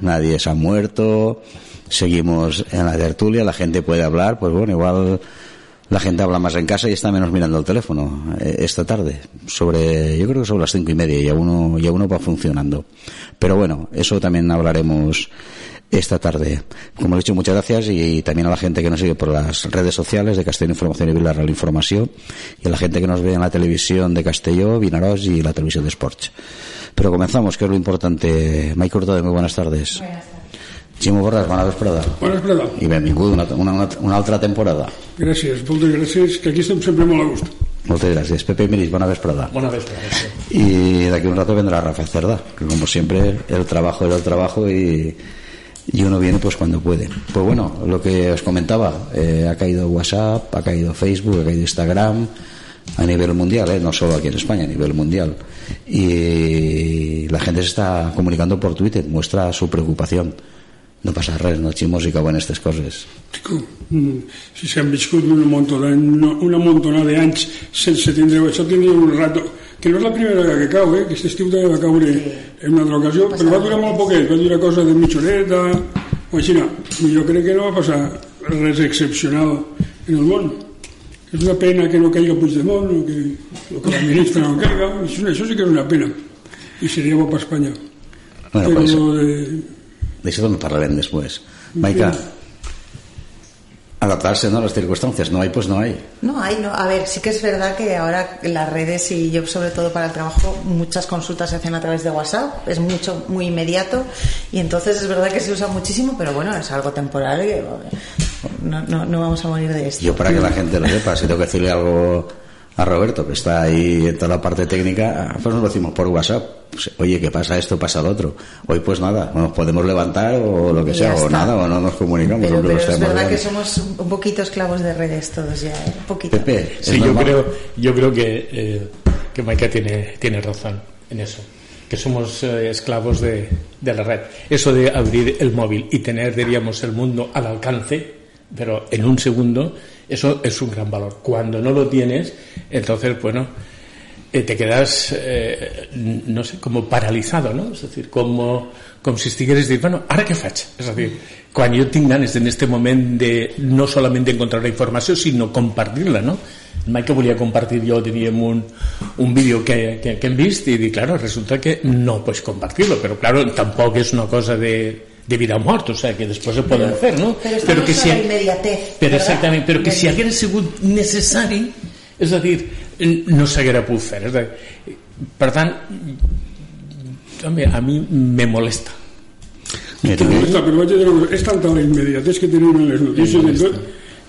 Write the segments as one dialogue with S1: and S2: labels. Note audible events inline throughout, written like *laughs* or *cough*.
S1: Nadie se ha muerto, seguimos en la tertulia, la gente puede hablar, pues bueno, igual la gente habla más en casa y está menos mirando el teléfono eh, esta tarde, sobre, yo creo que sobre las cinco y media, y uno, ya uno va funcionando. Pero bueno, eso también hablaremos esta tarde. Como he dicho, muchas gracias y, también a la gente que nos sigue por las redes sociales de Castelló Información y Vila Real Información y a la gente que nos ve en la televisión de Castelló, Vinaros y la televisión de Sports. Pero comenzamos, que es lo importante. Mike Hurtado, muy buenas tardes. Buenas tardes. Ximo Borràs, bona vesprada.
S2: Bona vesprada.
S1: I benvingut una, una, una, una altra temporada.
S2: Gràcies, moltes gràcies, que aquí estem sempre molt a gust.
S1: Moltes gràcies. Pepe Miris, bona vesprada.
S3: Bona vesprada. Sí.
S1: Y de aquí un rato vendrá Rafa Cerda, que como siempre el trabajo es el trabajo y, y uno viene pues cuando puede. Pues bueno, lo que os comentaba, eh, ha caído WhatsApp, ha caído Facebook, ha caído Instagram, a nivel mundial, ¿eh? no solo aquí en España, a nivel mundial. Y la gente se está comunicando por Twitter, muestra su preocupación. No passa res, no ximos i cauen aquestes coses.
S2: Mm, si s'han viscut una montona, una montona d'anys sense tindre això, tindre un rato, que no és la primera vegada que cau, eh? que aquest estiu també va caure en una altra ocasió, però va durar molt poquet, va durar cosa de mitja horeta, o així no. Jo crec que no va passar res excepcional en el món. És una pena que no caiga Puigdemont o que, o que la ministra no caiga, això sí que és una pena i bo per Espanya.
S1: Bueno, Però pues, de... D'això també parlarem després. Maica, adaptarse ¿no? a las circunstancias. No hay, pues no hay.
S4: No hay, no. A ver, sí que es verdad que ahora las redes y yo sobre todo para el trabajo, muchas consultas se hacen a través de WhatsApp, es mucho, muy inmediato y entonces es verdad que se usa muchísimo, pero bueno, es algo temporal y no, no, no vamos a morir de esto.
S1: Yo para que la gente lo sepa, si tengo que decirle algo a Roberto, que está ahí en toda la parte técnica, pues nos lo decimos por WhatsApp. Pues, Oye, ¿qué pasa esto? Pasa lo otro. Hoy pues nada, nos podemos levantar o lo que sea, o nada, o no nos comunicamos.
S4: Pero, pero es verdad que somos un poquito esclavos de redes todos ya, ¿eh? un poquito.
S1: Pepe,
S3: sí, yo creo, yo creo que, eh, que Maika tiene, tiene razón en eso que somos eh, esclavos de, de la red. Eso de abrir el móvil y tener, diríamos, el mundo al alcance, pero en un segundo, eso es un gran valor. Cuando no lo tienes, entonces, bueno, eh, te quedas, eh, no sé, como paralizado, no? És a dir, com, com si estigueres dient, bueno, ara què faig? És a dir, quan jo tinc ganes en este moment de no solament d'encontrar la informació, sinó compartir-la, no? Mai que volia compartir jo, diríem, un, un vídeo que, que, que hem vist i claro, resulta que no pots compartir-lo, però claro, tampoc és una cosa de, de vida o mort, o sea, que després se poden fer, no?
S4: Però, però que si,
S3: immediatez, però exactament, però que si hagués sigut necessari, és a dir, no s'haguera pogut fer. És a dir, per tant, també a mi me molesta.
S2: Me molesta, però vaig dir és tanta la immediatez que tenim en les notícies tot,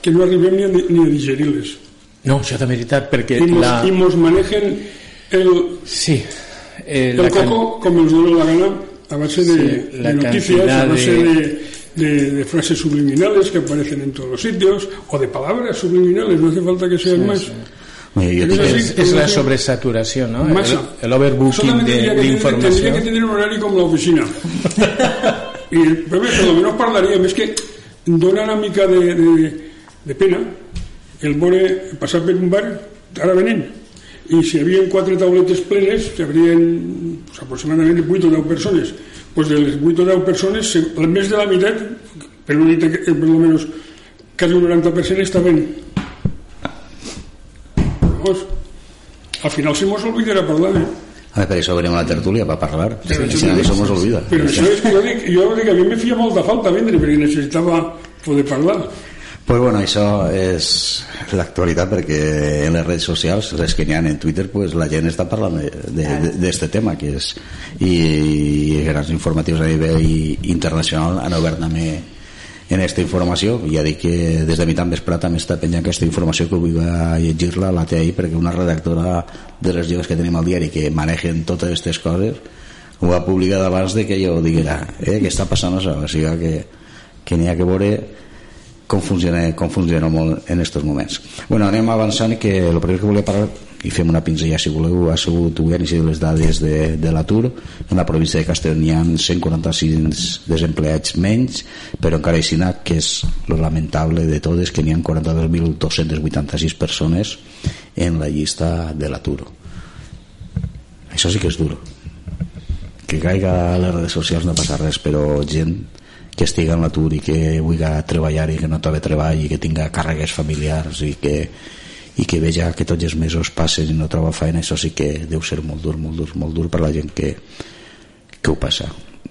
S2: que no arribem ni a, ni a digerir-les.
S3: No, això de veritat, perquè...
S2: I mos, la... i mos manegen el,
S3: sí,
S2: eh, el coco can... com els dona la gana a base de, sí, de noticias, a base de, de, de, frases subliminales que aparecen en todos los sitios, o de palabras subliminales, no hace falta que sean sí, más. Sí.
S3: es, es, la sobresaturación, ¿no?
S2: Masa.
S3: El, el overbooking de, de información.
S2: Tendría que tener un horario com l'oficina. I, *laughs* però bé, però no parlaríem, és que dona una mica de, de, de pena el veure passar per un bar ara venent i si hi havia quatre tauletes plenes hi haurien pues, aproximadament 8 o 10 persones pues de les 8 o 10 persones més de la meitat per no dir que per almenys quasi un 90% estaven Vamos, al final se mos olvidarà parlar eh?
S1: A ver, per això venim a la tertúlia, per parlar. Però sí, si no, se mos olvida.
S2: Però això és que jo dic, jo dic, a mi me feia molta falta vendre, perquè necessitava poder parlar.
S1: Pues bueno, això és l'actualitat perquè en les redes socials, les que n'hi ha en Twitter, pues la gent està parlant d'aquest tema que és, i, i grans informatius a nivell internacional han obert també en aquesta informació. Ja dic que des de mi tan vespre també està penjant aquesta informació que vull llegir-la la té ahir perquè una redactora de les joves que tenim al diari que manegen totes aquestes coses ho ha publicat abans de que jo diguera eh, què està passant això? O sigui que, que n'hi ha que veure com funciona, com funciona molt en aquests moments. Bueno, anem avançant que el primer que volia parlar i fem una pinzella si voleu ha sigut de les dades de, de l'atur. En la província de Castelló hi ha 146 desempleats menys però encara així que és lo lamentable de tot és que n'hi ha 42.286 persones en la llista de l'atur. Això sí que és duro. Que caiga a les redes socials no passa res però gent que estigui en l'atur i que vulgui treballar i que no trobi treball i que tinga càrregues familiars i que, i que veja que tots els mesos passen i no troba feina, això sí que deu ser molt dur, molt dur, molt dur per la gent que, que ho passa.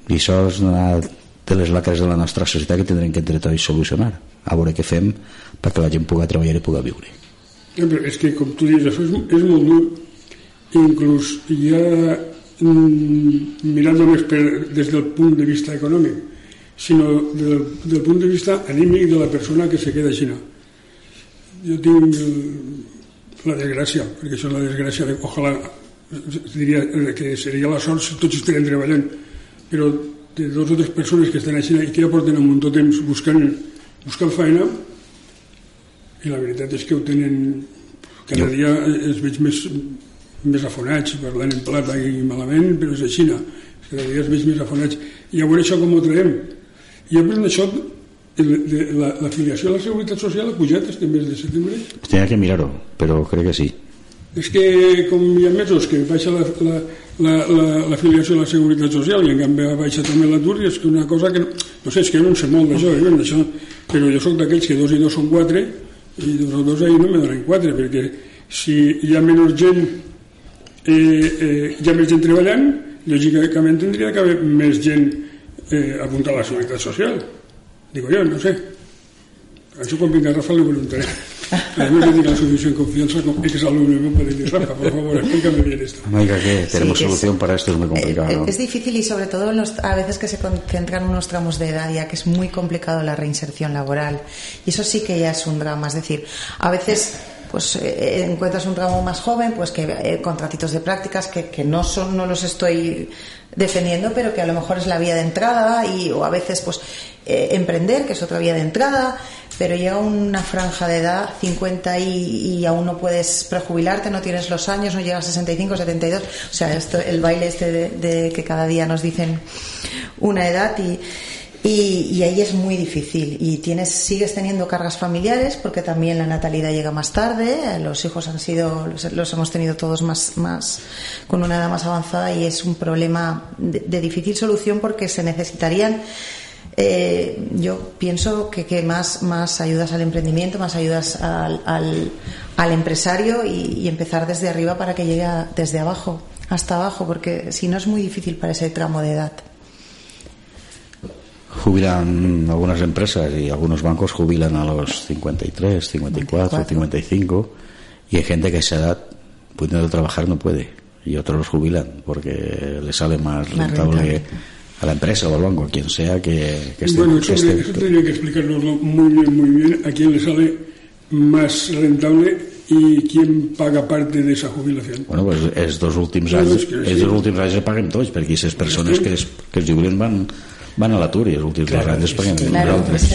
S1: I això és una de les lacres de la nostra societat que tindrem que entre tots solucionar, a veure què fem perquè la gent pugui treballar i pugui viure.
S2: Ja, però és que, com tu dius, això és, és molt dur. Inclús ja mm, mirant només per, des del punt de vista econòmic, sinó del, del punt de vista anímic de la persona que se queda així. Jo tinc la desgràcia, perquè això és la desgràcia, de, ojalà diria que seria la sort si tots estarem treballant, però de dues o tres persones que estan així i que ja porten un munt de temps buscant, buscant feina i la veritat és que ho tenen cada dia es veig més, més afonats parlant en plata i malament però és així cada dia es veig més afonats. I a veure això com ho traiem i a més d'això, l'afiliació la, a la Seguretat Social ha pujat este mes de setembre?
S1: Tenia que mirar-ho, però crec que sí.
S2: És que com hi ha mesos que baixa l'afiliació la, la, la, a la Seguretat Social i en canvi baixa també l'atur i és que una cosa que no, no sé, és que no sé molt d'això, eh, això, però jo sóc d'aquells que dos i dos són quatre i dos o dos ahir no me donen quatre perquè si hi ha menys gent eh, eh, hi ha més gent treballant lògicament tindria que haver més gent eh, apuntar a la seguretat social. Digo yo, no sé. Això quan vinga Rafa le preguntaré. Además de tiene la suficiente confianza con que es alumno me puede decir, Rafa, por favor, explícame bien esto.
S1: Amiga, que tenemos sí, solución es, para esto, es muy complicado.
S4: ¿no? Es difícil y sobre todo los, a veces que se concentran unos tramos de edad ya que es muy complicado la reinserción laboral. Y eso sí que ya es un drama. Es decir, a veces pues eh, encuentras un tramo más joven, pues que eh, contratitos de prácticas que, que no son, no los estoy defendiendo, pero que a lo mejor es la vía de entrada y o a veces pues eh, emprender, que es otra vía de entrada, pero llega una franja de edad 50 y, y, aún no puedes prejubilarte, no tienes los años, no llegas a 65, 72, o sea, esto, el baile este de, de que cada día nos dicen una edad y y, y, ahí es muy difícil. Y tienes, sigues teniendo cargas familiares porque también la natalidad llega más tarde. Los hijos han sido, los, los hemos tenido todos más, más, con una edad más avanzada y es un problema de, difícil solución porque se necesitarían eh, yo pienso que, que, más, más ayudas al emprendimiento, más ayudas al, al, al empresario y, empezar desde arriba para que llegue desde abajo hasta abajo, porque si no es muy difícil para ese tramo de edad
S1: jubilan algunas empresas y algunos bancos jubilan a los 53, 54, 55 y hay gente que a esa edad pudiendo trabajar no puede y otros los jubilan porque le sale más, más rentable, rentable, a la empresa o al banco, a quien sea que, que esté.
S2: Bueno, eso,
S1: que esté,
S2: eso tendría que explicarnoslo muy bien, muy bien, a quién le sale más rentable i quién paga parte de esa jubilación.
S1: Bueno, pues els dos últims anys, no, els dos últims anys se paguen tots, perquè aquestes persones que es, que es jubilen van van a l'atur i els últims claro, dos anys es paguen
S4: claro,
S2: nosaltres.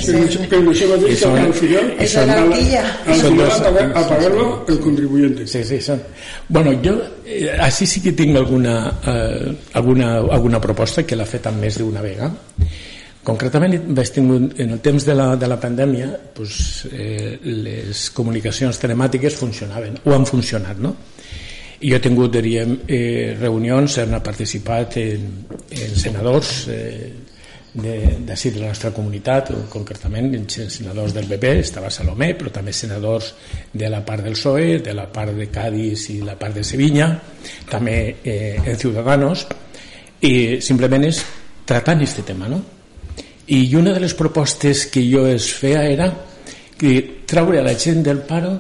S2: Però això va dir que al final
S4: és la garantilla.
S2: Al final a pagar-lo el contribuyente.
S3: Sí, sí, son. Bueno, jo eh, així sí que tinc alguna, eh, alguna, alguna proposta que l'ha fet amb més d'una vegada. Concretament, vaig tingut, en el temps de la, de la pandèmia pues, eh, les comunicacions telemàtiques funcionaven, o han funcionat, no? I jo he tingut, diríem, eh, reunions, han participat en, en senadors, eh, d'ací de, de la nostra comunitat, concretament senadors del PP, estava Salomé, però també senadors de la part del PSOE, de la part de Cádiz i la part de Sevilla, també eh, en Ciudadanos, i simplement és tratant aquest tema, no? I una de les propostes que jo es feia era que traure a la gent del paro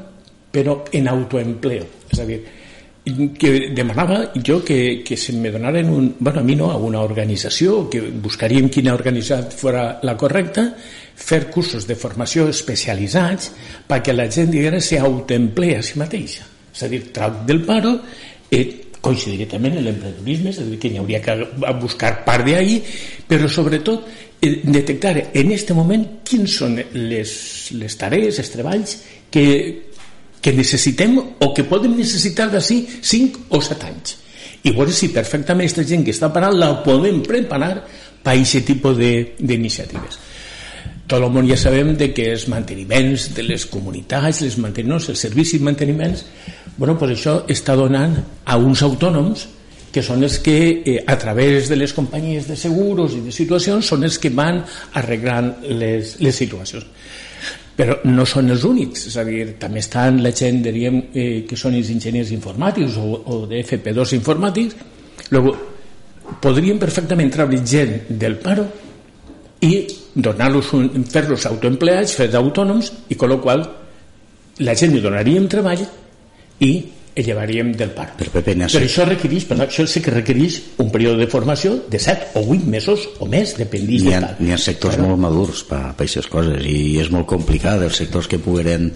S3: però en autoempleo és a dir, que demanava jo que, que se me donaren un, bueno, a mi no, a una organització que buscaríem quina organització fora la correcta fer cursos de formació especialitzats perquè la gent diguera se autoemplea a si mateixa. És a dir, trau del paro eh, coincidiria també en l'emprendedorisme és a dir, que n'hi hauria que buscar part d'ahí però sobretot eh, detectar en aquest moment quins són les, les tarees, els treballs que, que necessitem o que podem necessitar d'ací 5 o 7 anys. I veure si perfectament aquesta gent que està parant la podem preparar per a aquest tipus d'iniciatives tot el món ja sabem de que els manteniments de les comunitats, les manteniments, els servicis i manteniments, bueno, pues això està donant a uns autònoms que són els que eh, a través de les companyies de seguros i de situacions són els que van arreglant les, les situacions però no són els únics, és a dir, també estan la gent, diríem, eh, que són els enginyers informàtics o, o de FP2 informàtics, Luego, podrien perfectament treure gent del paro i donar-los fer-los autoempleats, fer d'autònoms i con lo qual la gent li donaríem treball i llevaríem del paro.
S1: Però, Pepe,
S3: Però això requereix, per això sí que requereix un període de formació de 7 o 8 mesos o més, dependís
S1: ha,
S3: tal.
S1: n'hi ha sectors
S3: Però-
S1: molt madurs per a aquestes coses i és molt complicat els sectors que pogueren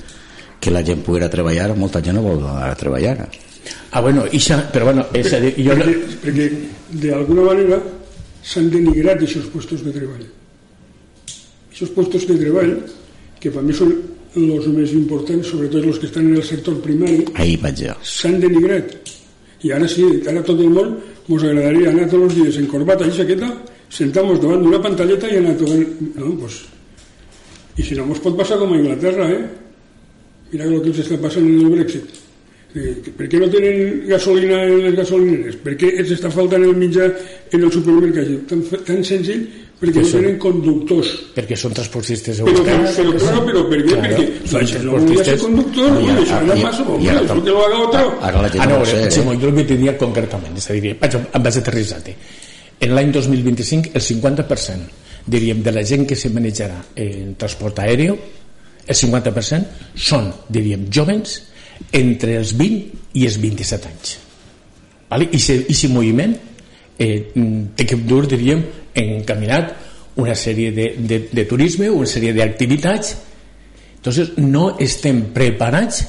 S1: que la gent poguera treballar molta gent no vol anar a treballar
S3: Ah, bueno, ixa, però bueno, és a dir, jo...
S2: perquè, perquè d'alguna manera s'han denigrat aquests puestos de treball aquests puestos de treball que per mi són els més importants sobretot els que estan en el sector primari
S1: ahir vaig jo
S2: s'han denigrat i ara sí, ara tot el món ens agradaria anar tots els dies en corbata i jaqueta sentar-nos davant d'una pantalleta i anar tocant no, pues, i si no ens pot passar com a Inglaterra eh? mira el que els està passant en el Brexit Eh, per què no tenen gasolina en les gasolineres? Per què els està faltant el mitjà en el supermercat? Tan, tan senzill perquè no
S3: Això.
S2: tenen conductors
S3: perquè són transportistes
S2: però, però,
S3: europeus.
S2: però, però, però per què?
S3: Claro,
S2: perquè
S3: són
S2: la gent no volia ser conductor,
S1: No,
S2: no,
S1: i
S2: anar
S1: i-
S2: massa, això
S1: tam-
S2: que lo haga otro.
S1: ara la gent
S3: Ah,
S1: no
S3: no,
S1: ho sé eh?
S3: Simó, jo el que tenia concretament, és a dir, vaig, em vaig aterrissar-te. En l'any 2025, el 50%, diríem, de la gent que se manejarà en transport aeri, el 50% són, diríem, jovens entre els 20 i els 27 anys. Vale? I aquest moviment eh, té que dur, diríem, encaminat una sèrie de, de, de turisme, una sèrie d'activitats Entonces, no estem preparats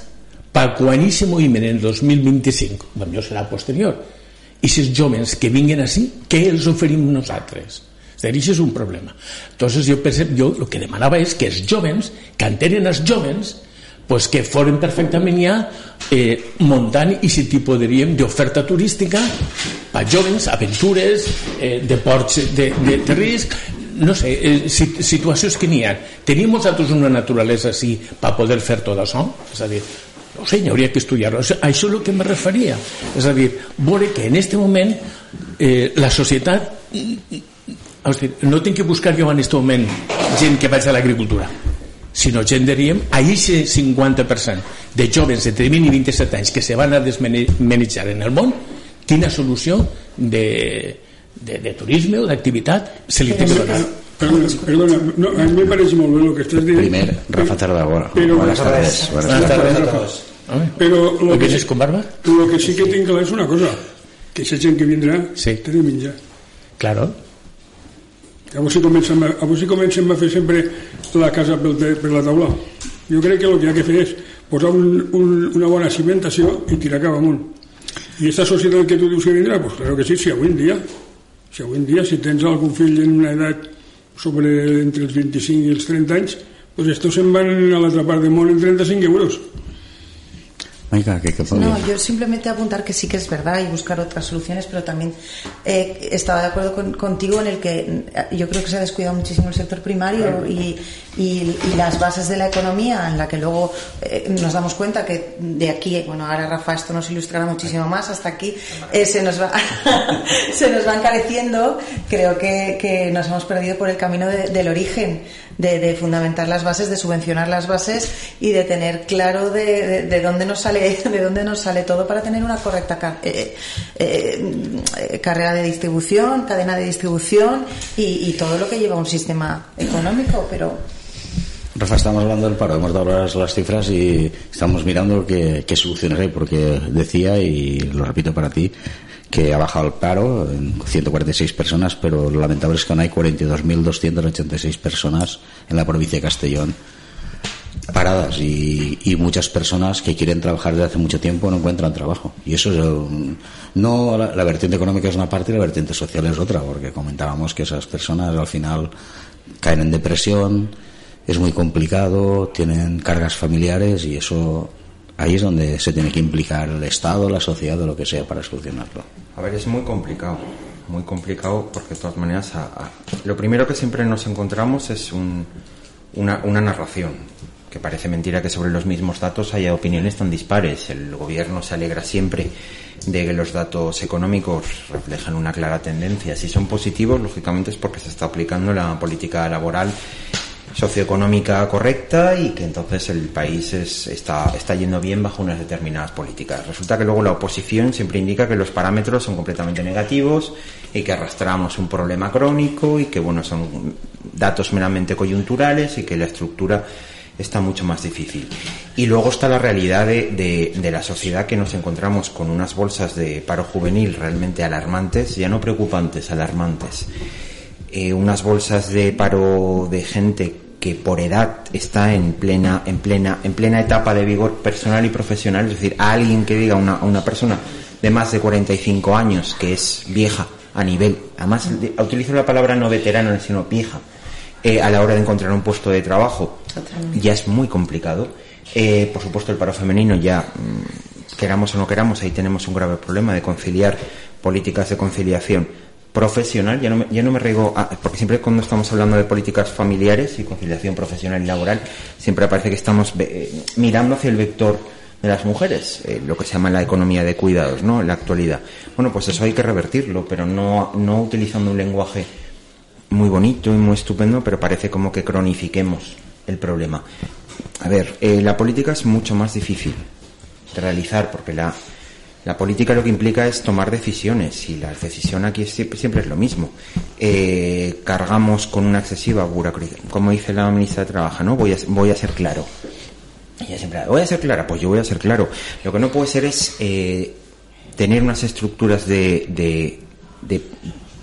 S3: per quan aquest moviment en el 2025, potser serà posterior, i si els joves que vinguin així, què els oferim nosaltres? És dir, això és un problema. Entonces, jo, pense, jo el que demanava és que els joves, que entenen els joves, pues que foren perfectament ja eh, muntant aquest tipus, diríem, d'oferta turística per joves, aventures, eh, deports de, de, de risc, no sé, eh, sit- situacions que n'hi ha. Tenim nosaltres una naturalesa així per poder fer tot això? És a dir, no sé, hi hauria que estudiar-ho. Això és el que me referia. És a dir, veure que en aquest moment eh, la societat Hosti, no tinc que buscar jo en aquest moment gent que vaig a l'agricultura sinó gent diríem a aquest 50% de joves de 20 i 27 anys que se van a desmanejar en el món quina solució de, de, de turisme o d'activitat se li té que donar
S2: Perdona, perdona, no, a mi me parece molt bé el que estàs dient.
S1: primer Rafa Tarragona
S2: Però-
S1: buenas tardes buenas
S3: Buenas
S1: tardes.
S3: tardes a
S2: Però lo
S3: ¿Hoy
S2: que,
S3: con barba?
S2: lo que sí que tinc clar és una cosa, que aquesta gent que vindrà
S3: Sí.
S2: té de menjar.
S3: Claro.
S2: Llavors si comencem a, llavors si comencem a fer sempre la casa pel, per la taula. Jo crec que el que hi ha que fer és posar un, un, una bona cimentació i tirar cap amunt. I aquesta societat que tu dius que vindrà, pues claro que sí, si avui en dia, si avui en dia, si tens algun fill en una edat sobre entre els 25 i els 30 anys, pues estos se'n van a l'altra part del món en 35 euros.
S1: Maica, ¿qué, qué
S4: No, yo simplemente apuntar que sí que es verdad y buscar otras soluciones, pero también eh, estaba de acuerdo con- contigo en el que eh, yo creo que se ha descuidado muchísimo el sector primario y, y- y las bases de la economía, en la que luego eh, nos damos cuenta que de aquí, bueno, ahora Rafa esto nos ilustrará muchísimo más, hasta aquí eh, se, nos va, *laughs* se nos va encareciendo, creo que, que nos hemos perdido por el camino de- del origen, de, fundamentar las bases, de subvencionar las bases y de tener claro de, de- de dónde nos sale *laughs* de dónde nos sale todo para tener una correcta ca- eh, eh, eh, carrera de distribución, cadena de distribución y, y todo lo que lleva un sistema económico, pero
S1: Rafa, estamos hablando del paro, hemos dado las cifras y estamos mirando qué, qué soluciones hay, porque decía, y lo repito para ti, que ha bajado el paro en 146 personas, pero lo lamentable es que aún hay 42.286 personas en la provincia de Castellón paradas y, muchas personas que quieren trabajar desde hace mucho tiempo no encuentran trabajo. Y eso es no la, la, vertiente económica es una parte y la vertiente social es otra, porque comentábamos que esas personas al final caen en depresión, es muy complicado, tienen cargas familiares y eso ahí es donde se tiene que implicar el Estado, la sociedad o lo que sea para solucionarlo.
S5: A ver, es muy complicado, muy complicado porque de todas maneras lo primero que siempre nos encontramos es un, una, una narración que parece mentira que sobre los mismos datos haya opiniones tan dispares. El gobierno se alegra siempre de que los datos económicos reflejan una clara tendencia. Si son positivos, lógicamente es porque se está aplicando la política laboral socioeconómica correcta y que entonces el país es, está, está yendo bien bajo unas determinadas políticas. Resulta que luego la oposición siempre indica que los parámetros son completamente negativos y que arrastramos un problema crónico y que bueno son datos meramente coyunturales y que la estructura está mucho más difícil. Y luego está la realidad de, de, de, la sociedad que nos encontramos con unas bolsas de paro juvenil realmente alarmantes, ya no preocupantes, alarmantes. Eh, unas bolsas de paro de gente que por edad está en plena, en plena, en plena etapa de vigor personal y profesional, es decir, a alguien que diga una, a una persona de más de 45 años que es vieja a nivel, además utilizo la palabra no veterano, sino vieja, eh, a la hora de encontrar un puesto de trabajo Totalmente. ya es muy complicado. Eh, por supuesto, el paro femenino ya, mmm, queramos o no queramos, ahí tenemos un grave problema de conciliar políticas de conciliación profesional, ya no me, ya no me riego, a, porque siempre cuando estamos hablando de políticas familiares y conciliación profesional y laboral, siempre parece que estamos eh, mirando hacia el vector de las mujeres, eh, lo que se llama la economía de cuidados, ¿no? En la actualidad. Bueno, pues eso hay que revertirlo, pero no, no utilizando un lenguaje muy bonito y muy estupendo, pero parece como que cronifiquemos el problema. A ver, eh, la política es mucho más difícil de realizar porque la, la política lo que implica es tomar decisiones y la decisión aquí es siempre, es lo mismo. Eh, cargamos con una excesiva burocracia, como dice la ministra de Trabajo, ¿no? Voy a, voy a ser claro. Voy a ser clara, pues yo voy a ser claro. Lo que no puede ser es eh, tener unas estructuras de, de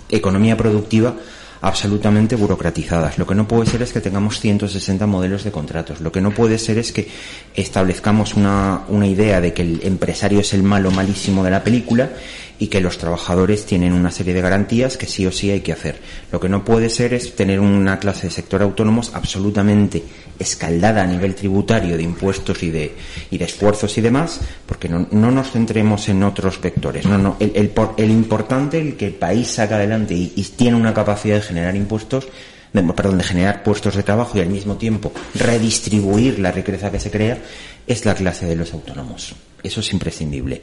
S5: economía productiva absolutamente burocratizadas. Lo que no puede ser es que tengamos 160 modelos de contratos. Lo que no puede ser es que establezcamos una, una idea de que el empresario es el malo malísimo de la película y que los trabajadores tienen una serie de garantías que sí o sí hay que hacer. Lo que no puede ser es tener una clase de sector autónomos absolutamente escaldada a nivel tributario de impuestos y de, y esfuerzos y demás, porque no, no nos centremos en otros vectores. No, no, el, el, el importante, el que el país saca adelante y, y tiene una capacidad de generar impuestos, de, perdón, de generar puestos de trabajo y al mismo tiempo redistribuir la riqueza que se crea, es la clase de los autónomos. Eso es imprescindible.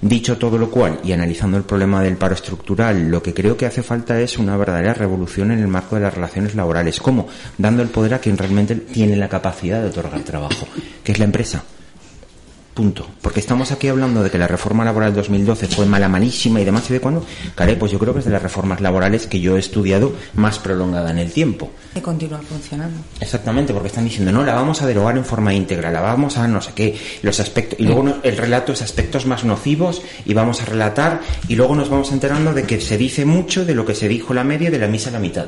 S5: Dicho todo lo cual, y analizando el problema del paro estructural, lo que creo que hace falta es una verdadera revolución en el marco de las relaciones laborales. ¿Cómo? Dando el poder a quien realmente tiene la capacidad de otorgar trabajo, que es la empresa. Punto. Porque estamos aquí hablando de que la reforma laboral 2012 fue mala, malísima y demás. ¿Y de cuándo? Caray, pues yo creo que es de las reformas laborales que yo he estudiado más prolongada en el tiempo.
S4: Y continúa funcionando.
S5: Exactamente, porque están diciendo, no, la vamos a derogar en forma íntegra, la vamos a no sé qué, los aspectos. Y luego el relato es aspectos más nocivos y vamos a relatar y luego nos vamos enterando de que se dice mucho de lo que se dijo la media de la misa a la mitad.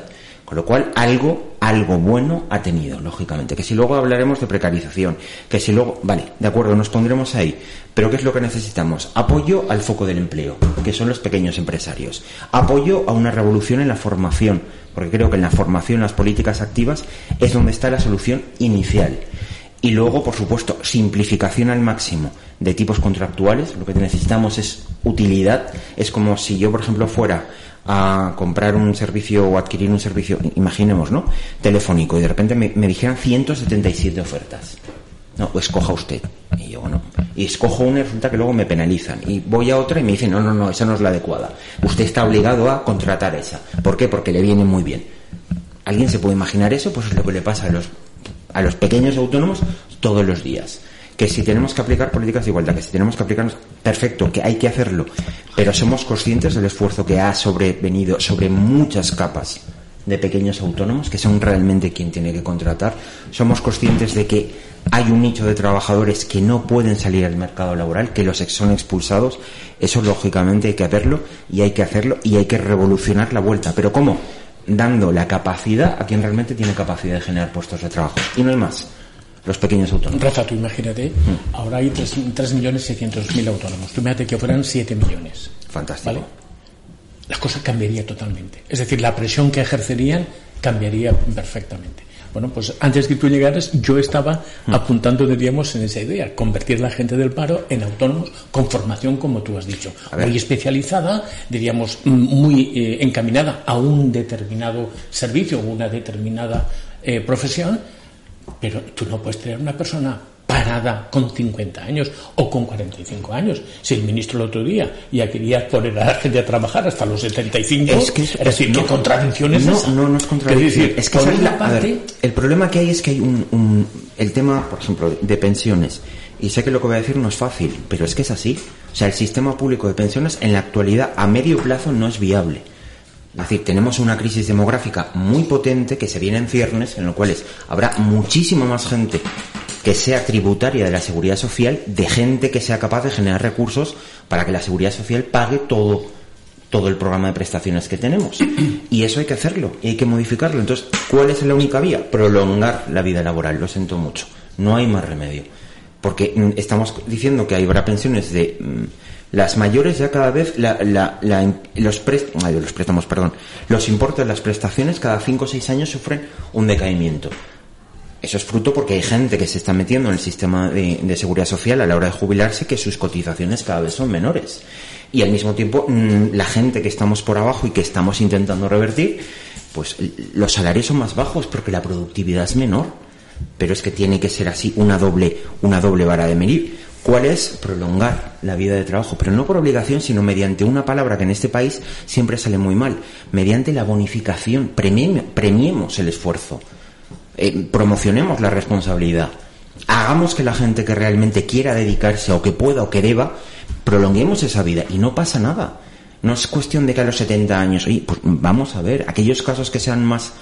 S5: Con lo cual, algo, algo bueno ha tenido, lógicamente. Que si luego hablaremos de precarización, que si luego, vale, de acuerdo, nos pondremos ahí. Pero ¿qué es lo que necesitamos? Apoyo al foco del empleo, que son los pequeños empresarios. Apoyo a una revolución en la formación, porque creo que en la formación, las políticas activas, es donde está la solución inicial. Y luego, por supuesto, simplificación al máximo de tipos contractuales. Lo que necesitamos es utilidad. Es como si yo, por ejemplo, fuera a comprar un servicio o adquirir un servicio, imaginemos, ¿no? Telefónico y de repente me, me dijeran 177 ofertas. No, o escoja usted. Y yo, bueno, y escojo una y resulta que luego me penalizan. Y voy a otra y me dicen, no, no, no, esa no es la adecuada. Usted está obligado a contratar esa. ¿Por qué? Porque le viene muy bien. ¿Alguien se puede imaginar eso? Pues es lo que le pasa a los, a los pequeños autónomos todos los días que si tenemos que aplicar políticas de igualdad, que si tenemos que aplicarnos, perfecto, que hay que hacerlo, pero somos conscientes del esfuerzo que ha sobrevenido sobre muchas capas de pequeños autónomos, que son realmente quien tiene que contratar. Somos conscientes de que hay un nicho de trabajadores que no pueden salir al mercado laboral, que los son expulsados. Eso lógicamente hay que verlo y hay que hacerlo y hay que revolucionar la vuelta. Pero ¿cómo? Dando la capacidad a quien realmente tiene capacidad de generar puestos de trabajo. Y no hay más. Los pequeños autónomos.
S3: Rafa, tú imagínate, mm. ahora hay 3.600.000 autónomos. Tú imagínate que fueran 7 millones.
S5: Fantástico. ¿vale?
S3: La cosa cambiaría totalmente. Es decir, la presión que ejercerían cambiaría perfectamente. Bueno, pues antes que tú llegaras, yo estaba mm. apuntando, diríamos, en esa idea, convertir a la gente del paro en autónomos con formación, como tú has dicho, muy especializada, diríamos, muy eh, encaminada a un determinado servicio o una determinada eh, profesión, pero tú no puedes tener una persona parada con 50 años o con 45 años. Si el ministro el otro día ya quería poner a la gente a trabajar hasta los 75, es, que es, decir, ¿qué contradicción es
S5: no, No, no es contradicción. Es, que el problema que hay es que hay un, el tema, por ejemplo, de pensiones. Y sé que lo que voy a decir no es fácil, pero es que es así. O sea, el sistema público de pensiones en la actualidad a medio plazo no es viable. Es decir, tenemos una crisis demográfica muy potente que se viene en ciernes, en lo cual habrá muchísima más gente que sea tributaria de la seguridad social, de gente que sea capaz de generar recursos para que la seguridad social pague todo, todo el programa de prestaciones que tenemos. Y eso hay que hacerlo, y hay que modificarlo. Entonces, ¿cuál es la única vía? Prolongar la vida laboral, lo siento mucho. No hay más remedio. Porque mm, estamos diciendo que habrá pensiones de mm, las mayores ya cada vez la, la, los, préstamos, perdón, los importes de las prestaciones cada 5 o 6 años sufren un decaimiento. Eso es fruto porque hay gente que se está metiendo en el sistema de, seguridad social a la hora de jubilarse que sus cotizaciones cada vez son menores. Y al mismo tiempo, mm, la gente que estamos por abajo y que estamos intentando revertir, pues los salarios son más bajos porque la productividad es menor. Pero es que tiene que ser así una doble, una doble vara de medir. ¿Cuál es? Prolongar la vida de trabajo, pero no por obligación, sino mediante una palabra que en este país siempre sale muy mal, mediante la bonificación, premiemos el esfuerzo. Eh, promocionemos la responsabilidad. Hagamos que la gente que realmente quiera dedicarse o que pueda o que deba, prolonguemos esa vida y no pasa nada. No es cuestión de que a los 70 años, oye, pues vamos a ver, aquellos casos que sean más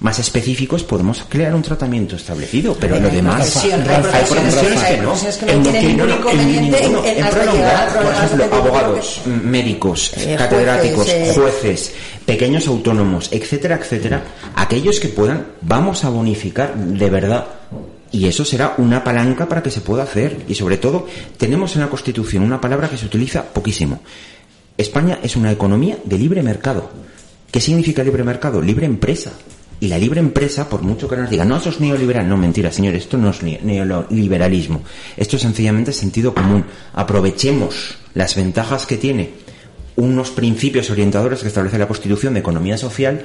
S5: más específicos podemos crear un tratamiento establecido, pero lo demás hay profesiones que no, en no en prolongar, por ejemplo, abogados, médicos, catedráticos, jueces, pequeños autónomos, etcétera, etcétera, aquellos que puedan, vamos a bonificar de verdad y eso será una palanca para que se pueda hacer. Y sobre todo, tenemos en la Constitución una palabra que se utiliza poquísimo. España es una economía de libre mercado. ¿Qué significa libre mercado? Libre empresa. Y la libre empresa, por mucho que nos digan, no, eso es neoliberal. No, mentira, señores, esto no es neoliberalismo. Esto es sencillamente sentido común. Aprovechemos las ventajas que tiene unos principios orientadores que establece la Constitución de economía social,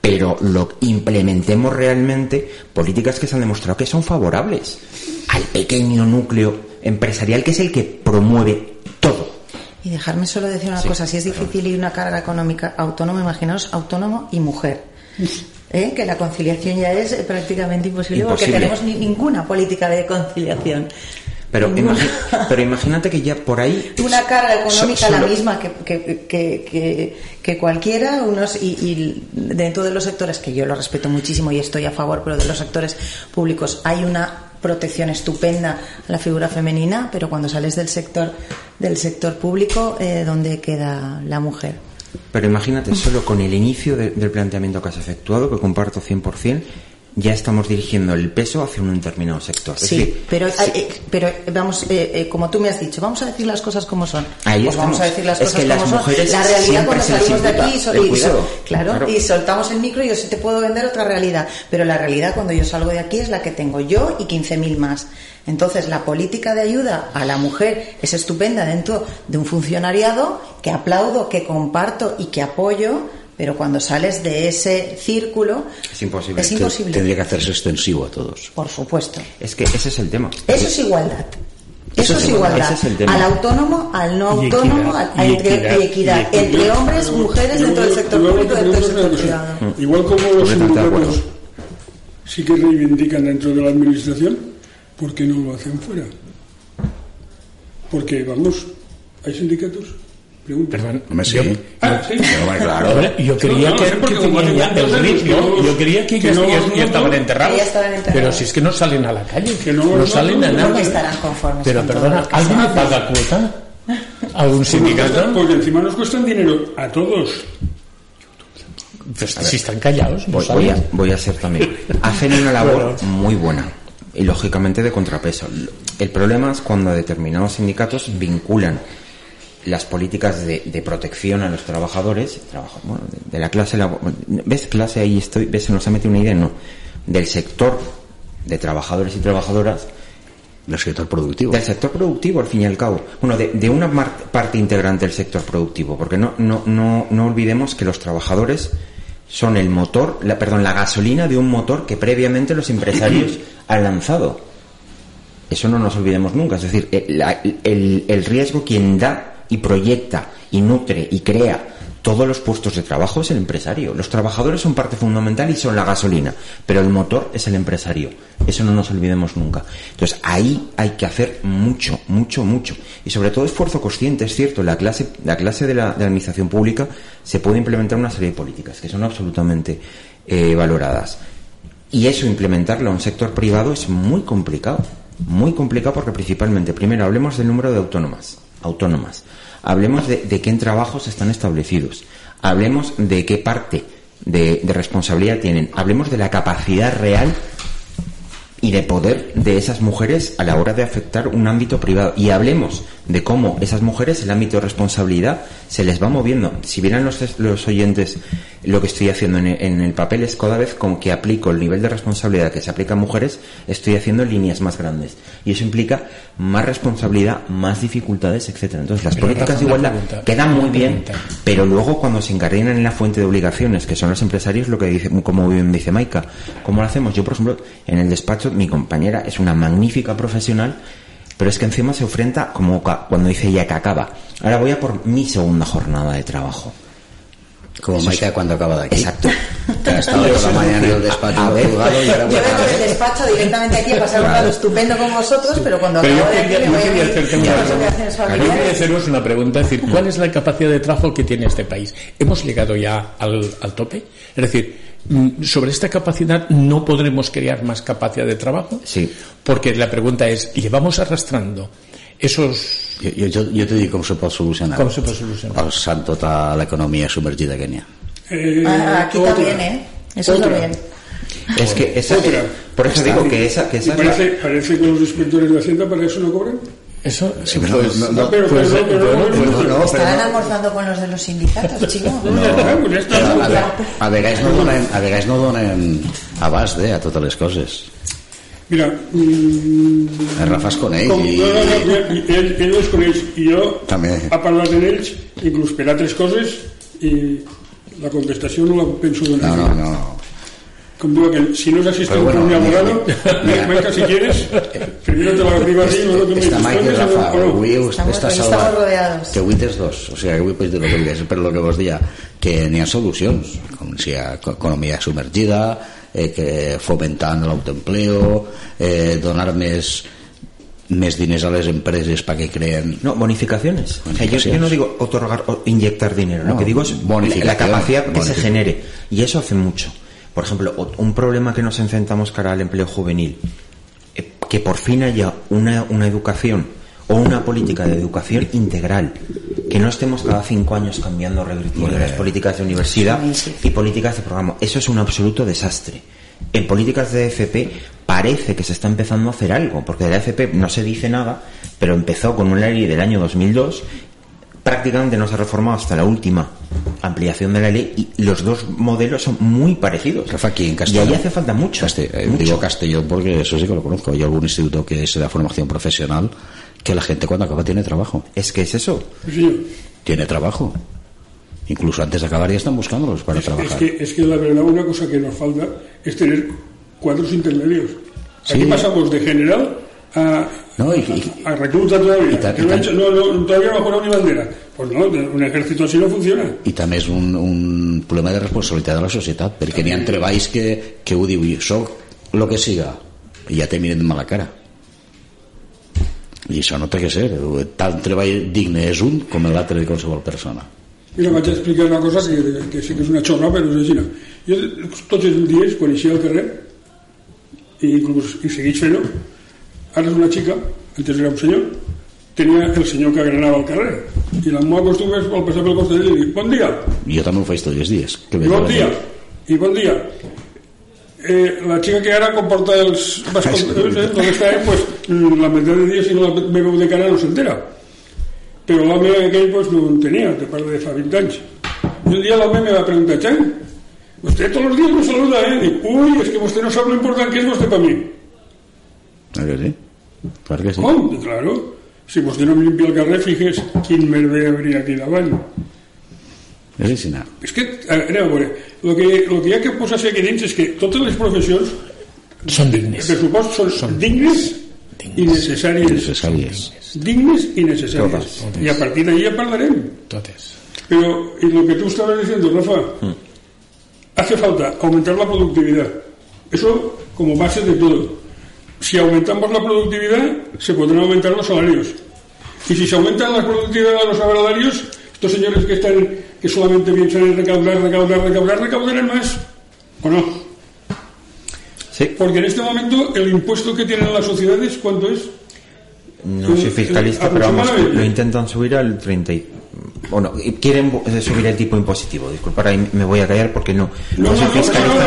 S5: pero lo implementemos realmente políticas que se han demostrado que son favorables al pequeño núcleo empresarial que es el que promueve todo.
S4: Y dejarme solo decir una cosa, si es difícil y una carga económica autónoma, imaginaos autónomo y mujer. ¿Eh? que la conciliación ya es prácticamente imposible, porque tenemos ninguna política de conciliación.
S5: Pero, pero imagínate que ya por ahí... *laughs*
S4: Una carga económica la misma que, que, que, que, cualquiera, unos y, y, dentro de los sectores, que yo lo respeto muchísimo y estoy a favor, pero de los sectores públicos hay una protección estupenda a la figura femenina, pero cuando sales del sector, del sector público, eh, ¿dónde queda la mujer?
S5: Pero imagínate, solo con el inicio del planteamiento que has efectuado, que comparto 100%, ya estamos dirigiendo el peso hacia un determinado sector.
S4: Sí, pero, eh, pero vamos, eh, eh, como tú me has dicho, vamos a decir las cosas como son.
S5: Ahí
S4: pues
S5: vamos
S4: a decir las
S5: es
S4: cosas
S5: que
S4: como
S5: las
S4: son.
S5: Mujeres
S4: la realidad cuando salimos de aquí
S5: y,
S4: claro, y soltamos el micro y yo sí te puedo vender otra realidad, pero la realidad cuando yo salgo de aquí es la que tengo yo y 15.000 más. Entonces, la política de ayuda a la mujer es estupenda dentro de un funcionariado que aplaudo, que comparto y que apoyo, pero cuando sales de ese círculo
S5: es imposible.
S4: Es imposible.
S1: Tendría que hacerse extensivo a todos.
S4: Por supuesto.
S5: Es que ese es el tema.
S4: Eso es igualdad. Eso, es igualdad. al autónomo, al no autónomo, a, entre, equidad, entre hombres, mujeres dentro del sector público, dentro del sector privado.
S2: Igual como los sindicatos sí que reivindican dentro de la administración, ¿por qué no lo hacen fuera? Porque, vamos, hay sindicatos Pregunta.
S3: Perdón,
S1: Home, sí.
S3: yo,
S2: Ah, sí.
S1: Pero, claro.
S3: Yo creía
S2: No, no,
S3: que,
S2: sé
S3: que tenían ya el ritmo,
S2: no-
S3: yo creía que,
S2: que
S3: ya,
S2: no-
S3: ya-
S2: no-
S3: ya estaban
S2: no-
S3: enterrados.
S4: ya estaban enterrados.
S3: Pero si es que no salen a la calle,
S2: Que no-
S3: no,
S2: no-
S3: salen
S2: no-
S3: a
S2: no-
S3: nada.
S4: estarán conformes
S3: Pero perdona, ¿alguien me paga cuota? ¿Algún sindicato?
S2: Porque encima nos cuestan dinero a todos.
S3: Pues si están callados, no
S5: Voy, voy a, voy a ser también. Hacen una labor muy buena y lógicamente de contrapeso. El problema es cuando determinados sindicatos vinculan las políticas de, de protección a los trabajadores, trabajo, bueno, de, de la clase labo- ¿Ves clase ahí estoy? ¿Ves? Se nos ha metido una idea, no. Del sector de trabajadores y trabajadoras
S1: Del sector productivo.
S5: del sector productivo, al fin y al cabo. Bueno, de, de una parte integrante del sector productivo, porque no, no, no, no olvidemos que los trabajadores son el motor, la, perdón, la gasolina de un motor que previamente los empresarios *clears throat* han lanzado. Eso no nos olvidemos nunca. Es decir, el, el- el riesgo quien da y proyecta y nutre y crea todos los puestos de trabajo es el empresario. Los trabajadores son parte fundamental y son la gasolina, pero el motor es el empresario. Eso no nos olvidemos nunca. Entonces ahí hay que hacer mucho, mucho, mucho. Y sobre todo esfuerzo consciente, es cierto, la clase, la clase de la, de la administración pública se puede implementar una serie de políticas que son absolutamente eh, valoradas. Y eso, implementarlo a un sector privado es muy complicado. Muy complicado porque principalmente, primero, hablemos del número de autónomas. Autónomas. Hablemos de, qué trabajos están establecidos. Hablemos de qué parte de responsabilidad tienen. Hablemos de la capacidad real y de poder de esas mujeres a la hora de afectar un ámbito privado. Y hablemos de cómo esas mujeres, el ámbito de responsabilidad, se les va moviendo. Si vieran los, los oyentes lo que estoy haciendo en el, en el papel es cada vez como que aplico el nivel de responsabilidad que se aplica a mujeres, estoy haciendo líneas más grandes. Y eso implica más responsabilidad, más dificultades, etcétera. Entonces las
S3: Pero,
S5: políticas de igualdad
S3: pregunta.
S5: quedan muy bien, pero luego cuando se encardinan en la fuente de obligaciones, que son los empresarios, lo que dice, como bien dice Maika, ¿cómo lo hacemos? Yo, por ejemplo, en el despacho, mi compañera es una magnífica profesional, pero es que encima se enfrenta como ca- cuando dice ella que acaba. Ahora voy a por mi segunda jornada de trabajo.
S1: Como Maika cuando acaba de aquí.
S5: Exacto.
S1: Que ha estado toda la mañana en el despacho
S5: A ver.
S1: y ahora
S4: Yo vengo del despacho directamente aquí a pasar un rato estupendo con vosotros, pero cuando
S3: Pero yo
S4: acabo de
S3: quería,
S4: aquí
S3: yo
S4: me voy a
S3: quería hacerte una pregunta. Yo quería haceros una pregunta, es decir, ¿cuál es la capacidad de trabajo que tiene este país? ¿Hemos llegado ya al, al tope? Es decir, sobre esta capacidad no podremos crear más capacidad de trabajo?
S5: Sí.
S3: Porque la pregunta es, ¿llevamos arrastrando esos...
S1: Jo, jo, jo dic com se pot solucionar.
S3: Com se pot solucionar?
S1: Alçant tota l'economia submergida que n'hi ha.
S2: Eh,
S4: Ah, Aquí
S2: otra.
S4: también, ¿eh? Eso
S2: Otra.
S4: bien.
S5: Es que esa,
S2: Otra.
S5: por eso digo que esa, que esa
S2: parece, parece que los inspectores de Hacienda para eso no cobran.
S3: Eso,
S1: Sí, pero
S3: pues,
S1: no- no-
S2: pero,
S3: pues,
S2: pero,
S3: eh,
S2: pero,
S3: bueno,
S2: pero,
S3: pues,
S2: pero-
S1: no,
S4: Estarán
S1: però-
S4: almorzando con los de los sindicatos, *laughs* chico.
S2: No.
S1: Però a, a vegades no donen, a vegades no donen abast eh, a totes les coses.
S2: Mira, mm,
S1: El Rafa es coneix
S2: com,
S1: i...
S2: no, no, no, ell, ell els coneix i jo
S1: També.
S2: ha parlat amb ells inclús per altres coses i la contestació no la penso donar
S1: No, no, no.
S2: Aquell, si no es asistente
S1: Pero bueno,
S2: con
S1: mira,
S2: abogado
S1: mira.
S2: Maika, si quieres primero te la digo a ti y luego tú me dices.
S1: Rafa, avui us
S4: Estamos-
S1: està salvat.
S4: estamos rodeados.
S1: Que avui tens dos, o sigui, avui pots dir el que vulguis, per lo que vos dia, que n'hi ha solucions, com si hi ha co- economia submergida, eh, que fomentant l'autoempleo, eh, donar més més diners a les empreses para que creen
S5: No, bonificaciones. Yo, yo no digo otorgar o inyectar dinero, lo
S1: No,
S5: que digo es
S1: bonificación,
S5: la capacidad que se genere. Y eso hace mucho. Por ejemplo, un problema que nos enfrentamos cara al empleo juvenil, eh, que por fin haya una, una educación o una política de educación integral, que no estemos cada cinco años cambiando, revirtiendo las políticas de universidad y políticas de programa. Eso es un absoluto desastre. En políticas de FP parece que se está empezando a hacer algo, porque de la FP no se dice nada, pero empezó con una ley del año 2002 prácticamente no se ha reformado hasta la última ampliación de la ley y los dos modelos son muy parecidos.
S1: Rafa, aquí en
S5: y
S1: Castellón.
S5: ahí hace falta mucho.
S1: Caste- eh,
S5: mucho.
S1: Digo Castellón porque eso sí que lo conozco. Hay algún instituto que se da formación profesional que la gente cuando acaba tiene trabajo.
S5: Es que es eso.
S2: Sí.
S1: Tiene trabajo. Incluso antes de acabar ya están buscándolos para
S2: Es, es
S1: trabajar.
S2: que, es que la verdad una cosa que nos falta es tener cuadros intermedios. Aquí
S1: Sí.
S2: pasamos de general a,
S1: No, y- y-
S2: a recluta todavía.
S1: y ta-
S2: Que
S1: y
S2: no,
S1: ta-
S2: no, no, todavía jurado ni bandera. Pues no, un ejército así no funciona.
S1: i també és un, un problema de responsabilitat de la societat perquè n'hi ha treballs que, que ho diu soc el que siga i ja te miren de mala cara I això no té que ser. Tant treball digne és un com l'altre de qualsevol persona.
S2: Mira, vaig explicar una cosa que, que sí que és una xorra, però és així. Jo tots els dies, quan eixia al carrer, i inclús i segueix fent-ho, ara és una xica, antes era un senyor, tenia el senyor que agranava al carrer. I la meva costum és al passar pel costat i dir, bon dia,
S1: Jo també ho faig tots els dies. Que
S2: i bon dia, i bon dia. Eh, la xica que ara comporta els vasconcelos, eh, està ell, pues, mm, la meitat de dies si no la me veu de cara no s'entera. Però l'home aquell pues, no ho entenia, te parlo de fa 20 anys. I un dia l'home me va preguntar, Chan, vostè tots els dies me saluda, eh? Dic, ui, és que vostè no sap lo important que és vostè per mi.
S1: Ah, que sí? Clar que sí.
S2: Com? Claro. Si vostè no em limpia el carrer, fixes quin merder hauria aquí davant.
S1: És així, no?
S2: És que, a- anem a veure, el que, el que hi ha que posar-se aquí dins és que totes les professions,
S3: Són dignes.
S2: per supost, són, dignes i necessàries.
S1: Necessàries.
S2: Dignes y necesarias. Y a partir de ahí ya parlarem.
S3: Totes.
S2: Pero, y lo que tú estabas diciendo, Rafa, hace falta aumentar la productividad. Eso como base de todo. Si aumentamos la productividad, se podrán aumentar los salarios. Y si se aumenta la productividad de los salarios, estos señores que están, que solamente piensan en recaudar, recaudar, recaudar, recaudarán más. ¿O no?
S5: Sí,
S2: Porque en este momento el impuesto que tienen las sociedades, ¿cuánto es?
S5: no soy fiscalista, pero vamos, lo intentan subir al 30 y... Bueno, quieren bu- subir el tipo impositivo. Disculpa, ahí me voy a callar porque no, no,
S2: No,
S5: soy
S2: no, no,
S5: fiscalista.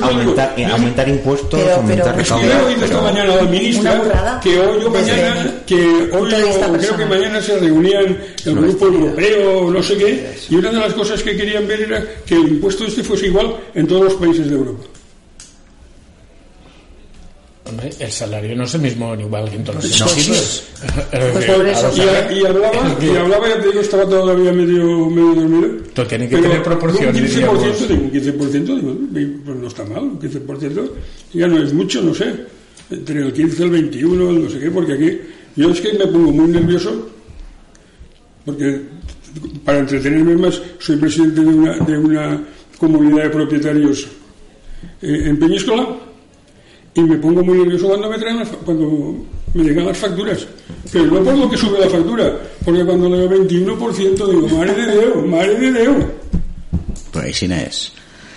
S2: no,
S5: aumentar, eh, aumentar impuestos,
S4: Pero-
S5: aumentar
S2: Es que yo he oído esta mañana a la ministra
S4: Una burrada
S2: que hoy o mañana, que hoy creo que mañana se reunían el grupo europeo, no sé qué, y una de las cosas que querían ver era que el impuesto este fuese igual en todos los países de Europa.
S3: Hombre, el salario no es el mismo en igual que en todos los sitios. *laughs*
S4: Pues.
S2: Y, hablaba, *laughs* y hablaba, ya te digo, estaba todavía medio, medio dormido.
S3: Todo tiene que
S2: Pero
S3: tener proporción,
S2: Un 15%,
S3: diríamos.
S2: digo, un 15%, digo, pues no está mal, un 15%, ya no es mucho, no sé, entre el 15 y el 21, el no sé qué, porque aquí, yo es que me pongo muy nervioso, porque para entretenerme más, soy presidente de una, de una comunidad de propietarios eh, en Peñíscola, y me pongo muy nervioso cuando me traen las cuando me llegan las facturas. Pero no por lo que sube la factura porque cuando le veo 21% digo madre de Dios, madre de Dios
S1: Però així n'és.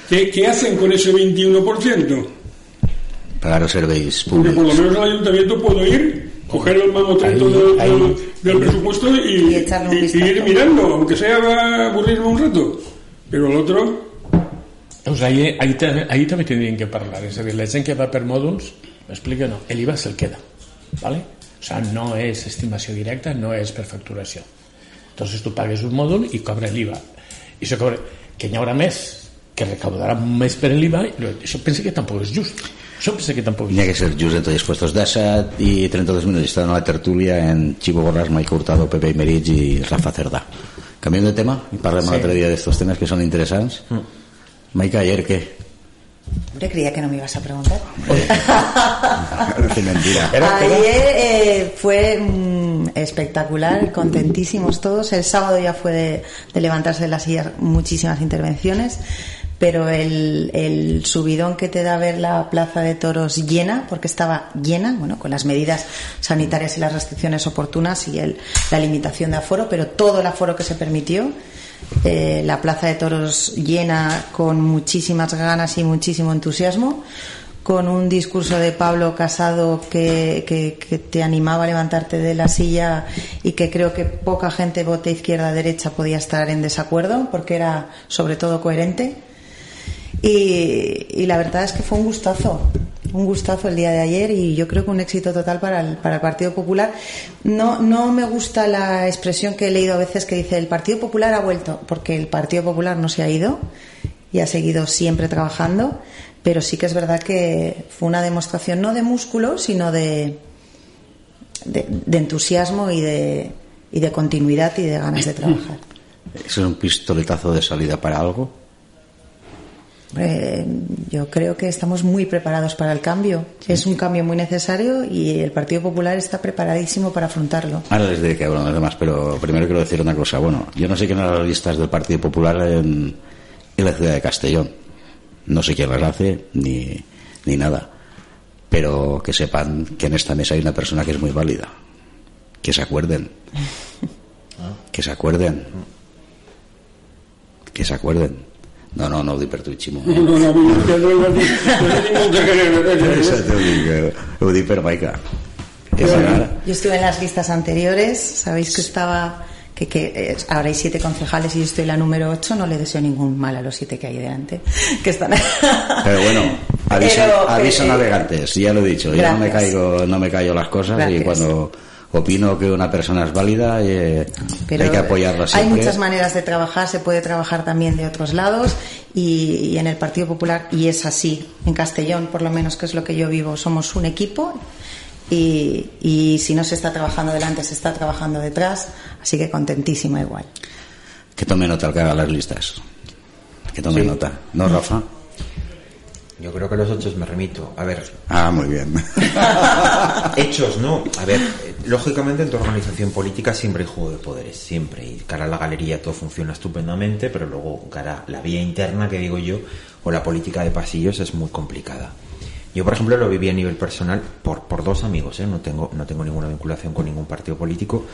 S2: ¿qué, qué hacen con ese 21%?
S1: Pagar els serveis
S2: porque por lo menos al ayuntamiento puedo ir coger el mamotreto del,
S3: ahí-
S2: del- del presupuesto y, ir mirando aunque sea va a aburrirme un rato. Pero el otro
S3: Doncs ahí, te- ahí també tindrien que parlar. És a dir, la gent que va per mòduls, m'explica, no, l'IVA se'l queda. ¿vale? O sea, no és estimació directa, no és per facturació. Entonces tu pagues un mòdul i cobra l'IVA. I això cobra, que n'hi haurà més, que recaudarà més per l'IVA, això pensa que tampoc és just. Això pensa que tampoc
S1: N'hi
S3: és
S1: ha que ser just entre els puestos de 7 i 32 minuts. Estan a la tertúlia en Chivo Borràs, Maica Hurtado, Pepe Imerich i Rafa Cerdà. Canviem de tema i parlem
S3: Sí.
S1: l'altre dia d'estos temes que són interessants. Maica, ayer què?
S4: Hombre, creía que no me ibas a preguntar.
S1: Qué *laughs* mentira.
S4: Ayer eh, fue mm, espectacular, contentísimos todos. El sábado ya fue de, de levantarse de la silla muchísimas intervenciones, pero el, el subidón que te da ver la plaza de toros llena, porque estaba llena, bueno, con las medidas sanitarias y las restricciones oportunas y el, la limitación de aforo, pero todo el aforo que se permitió. Eh, la plaza de toros llena con muchísimas ganas y muchísimo entusiasmo con un discurso de Pablo Casado que, que- te animaba a levantarte de la silla y que creo que poca gente vote izquierda derecha podía estar en desacuerdo porque era sobre todo coherente. Y la verdad es que fue un gustazo un gustazo el día de ayer y yo creo que un éxito total para el, para el Partido Popular. No, no me gusta la expresión que he leído a veces que dice el Partido Popular ha vuelto, porque el Partido Popular no se ha ido y ha seguido siempre trabajando, pero sí que es verdad que fue una demostración no de músculo, sino de, de, entusiasmo y de, continuidad y de ganas de trabajar. *laughs*
S1: ¿Eso es un pistoletazo de salida para algo?
S4: Eh, yo creo que estamos muy preparados para el cambio. Es un cambio muy necesario y el Partido Popular está preparadísimo para afrontarlo.
S1: Ahora les diré que hablan los demás, pero primero quiero decir una cosa. Bueno, yo no sé quién hará las listas del Partido Popular en, en la ciudad de Castellón. No sé quién las hace ni, ni nada. pero que sepan que en esta mesa hay una persona que es muy válida. Que se acuerden. *laughs* Que se acuerden. Que se acuerden. No, no, no ho dic per tu, Ximo.
S2: No, no, no,
S1: per Maica. Anar...
S4: Yo estuve en las listas anteriores, sabéis que estaba que, que eh, ahora hay siete concejales y yo estoy la número ocho, no le deseo ningún mal a los siete que hay delante, *laughs* que están
S1: Pero bueno, *laughs*
S4: Pero,
S1: avisa
S4: eh,
S1: navegantes, ya lo he dicho, yo no me caigo, no me callo las cosas y cuando opino que una persona es válida eh,
S4: Pero
S1: hay que apoyarla
S4: Hay
S1: siempre.
S4: muchas maneras de trabajar, se puede trabajar también de otros lados y, y en el Partido Popular, y es así, en Castellón por lo menos, que es lo que yo vivo, somos un equipo y, y si no se está trabajando delante, se está trabajando detrás, así que contentísima igual.
S1: Que tome nota el que haga las listas. Que tome
S5: Sí.
S1: nota. ¿No, Rafa?
S5: Yo creo que los hechos me remito. A ver,
S1: Ah, muy bien. *laughs*
S5: hechos, ¿no? A ver, lógicamente en tu organización política siempre hay juego de poderes, siempre. Y cara a la galería todo funciona estupendamente, pero luego cara a la vía interna, que digo yo, o la política de pasillos es muy complicada. Yo, por ejemplo, lo viví a nivel personal por, por dos amigos, ¿eh? No tengo, no tengo ninguna vinculación con ningún partido político,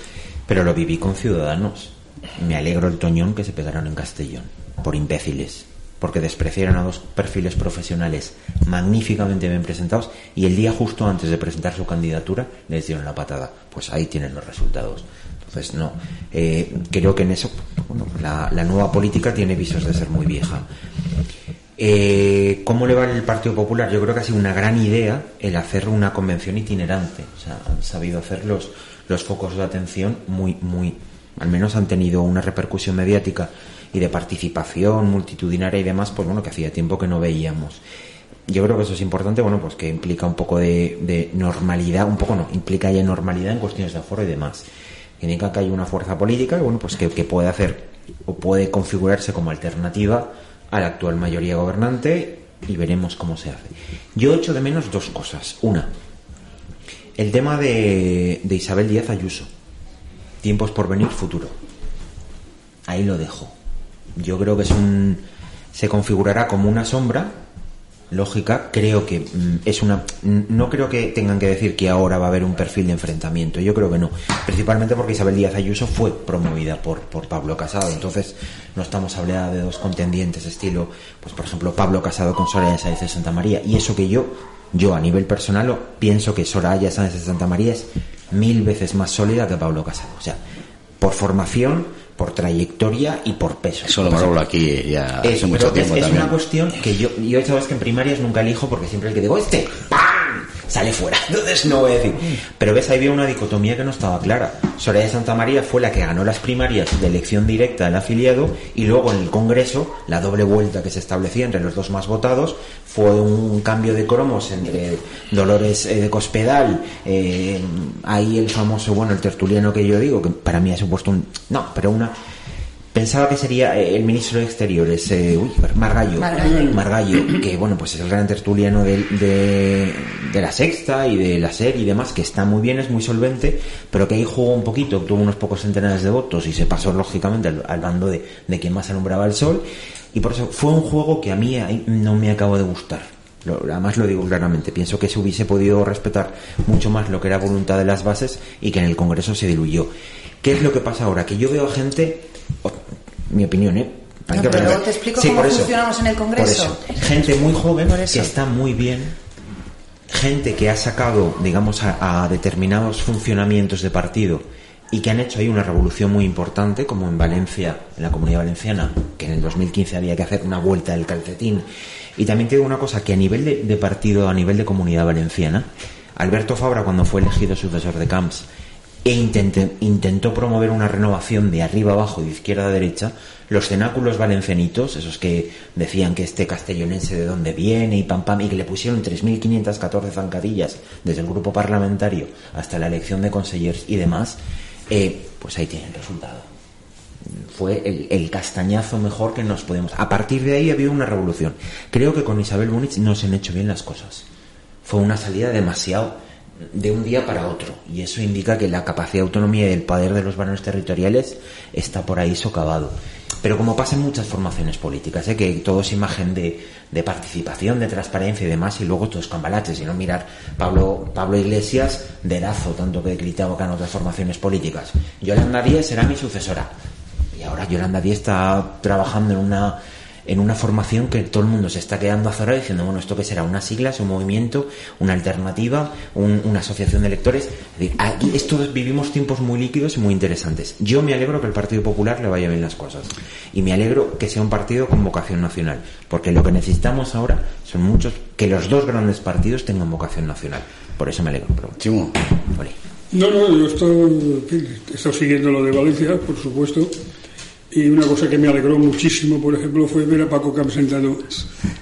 S5: pero lo viví con ciudadanos. Me alegro el toñón que se pegaron en Castellón, por imbéciles, porque despreciaron a dos perfiles profesionales magníficamente bien presentados y el día justo antes de presentar su candidatura les dieron la patada. Pues ahí tienen los resultados. Entonces, no. Eh, creo que en eso, bueno, la, nueva política tiene visos de ser muy vieja. Eh, ¿Cómo le va el Partido Popular? Yo creo que ha sido una gran idea el hacer una convención itinerante. O sea, han sabido hacer los, los focos de atención muy, muy, al menos han tenido una repercusión mediática y de participación multitudinaria y demás, pues bueno, que hacía tiempo que no veíamos. Yo creo que eso es importante, bueno, pues que implica un poco de, normalidad, un poco no, implica ya normalidad en cuestiones de aforo y demás. Indica que hay una fuerza política, bueno, pues que, que puede hacer o puede configurarse como alternativa a la actual mayoría gobernante y veremos cómo se hace. Yo echo de menos dos cosas. Una, el tema de, de Isabel Díaz Ayuso. Tiempos por venir, futuro. Ahí lo dejo. Yo creo que es un. Se configurará como una sombra lógica. Creo que mm, es una. mm, No creo que tengan que decir que ahora va a haber un perfil de enfrentamiento. Yo creo que no. Principalmente porque Isabel Díaz Ayuso fue promovida por, por Pablo Casado. Entonces, no estamos hablando de dos contendientes estilo, pues por ejemplo, Pablo Casado con Soraya Sáenz de Santa María. Y eso que yo, yo a nivel personal, pienso que Soraya Sáenz de Santa María es mil veces más sólida que Pablo Casado. O sea, por formación, por trayectoria y por peso.
S1: Eso lo hemos hablado aquí ya
S5: Es,
S1: hace mucho
S5: es-
S1: tiempo
S5: es,
S1: también.
S5: una cuestión que yo, yo sabes que en primarias nunca elijo porque siempre el que digo, este, ¡pam! Sale fuera. *laughs* Entonces no voy a decir. Pero ves, ahí había una dicotomía que no estaba clara. Soraya Santa María fue la que ganó las primarias de elección directa del afiliado y luego en el Congreso, la doble vuelta que se establecía entre los dos más votados fue un cambio de cromos entre Dolores eh, de Cospedal, eh, ahí el famoso, bueno, el tertuliano que yo digo, que para mí ha supuesto un... No, pero una... Pensaba que sería eh, el ministro de Exteriores, eh, uy, Margallo,
S4: Margallo. *clears throat*
S5: Margallo, que bueno, pues es el gran tertuliano de, de, de la sexta y de la serie y demás, que está muy bien, es muy solvente, pero que ahí jugó un poquito, obtuvo unos pocos centenares de votos y se pasó lógicamente al, al bando de, de quien más alumbraba el sol. Y por eso fue un juego que a mí no me acabó de gustar. Lo- además lo digo claramente, pienso que se hubiese podido respetar mucho más lo que era voluntad de las bases y que en el Congreso se diluyó. ¿Qué es lo que pasa ahora? Que yo veo a gente, mi opinión, ¿eh?
S4: No, pero luego te explico cómo
S5: por eso,
S4: funcionamos en el Congreso.
S5: por eso. Gente muy joven que está muy bien, gente que ha sacado, digamos, a, a determinados funcionamientos de partido y que han hecho ahí una revolución muy importante, como en Valencia, en la comunidad valenciana, que en el 2015 había que hacer una vuelta del calcetín. Y también te digo una cosa, que a nivel de, de partido, a nivel de comunidad valenciana, Alberto Fabra, cuando fue elegido sucesor de Camps, e intentó promover una renovación de arriba abajo y de izquierda a derecha, los cenáculos valencianitos, esos que decían que este castellonense de dónde viene y pam pam, y que le pusieron 3.514 zancadillas desde el grupo parlamentario hasta la elección de consellers y demás, eh, pues ahí tienen el resultado. Fue el, el castañazo mejor que nos podemos. A partir de ahí ha habido una revolución. Creo que con Isabel Múnich no se han hecho bien las cosas. Fue una salida demasiado de un día para otro. Y eso indica que la capacidad de autonomía y el poder de los varones territoriales está por ahí socavado. pero como pasa en muchas formaciones políticas, ¿eh? que todo es imagen de, de participación, de transparencia y demás, y luego todo es cambalache, si no mirar Pablo, Pablo Iglesias, dedazo, tanto que critican otras formaciones políticas. Yolanda Díez será mi sucesora. Y ahora Yolanda Díez está trabajando en una en una formación que todo el mundo se está quedando azorado diciendo, bueno, ¿esto qué será? ¿Una siglas, un movimiento, una alternativa, una asociación de electores? aquí estos vivimos tiempos muy líquidos y muy interesantes. Yo me alegro que el Partido Popular le vaya bien las cosas. Y me alegro que sea un partido con vocación nacional. Porque lo que necesitamos ahora son muchos, que los dos grandes partidos tengan vocación nacional. Por eso me alegro.
S1: Chimo.
S2: No, no, yo estoy, estoy siguiendo lo de Valencia, por supuesto. Y una cosa que me alegró muchísimo, por ejemplo, fue ver a Paco Camp sentado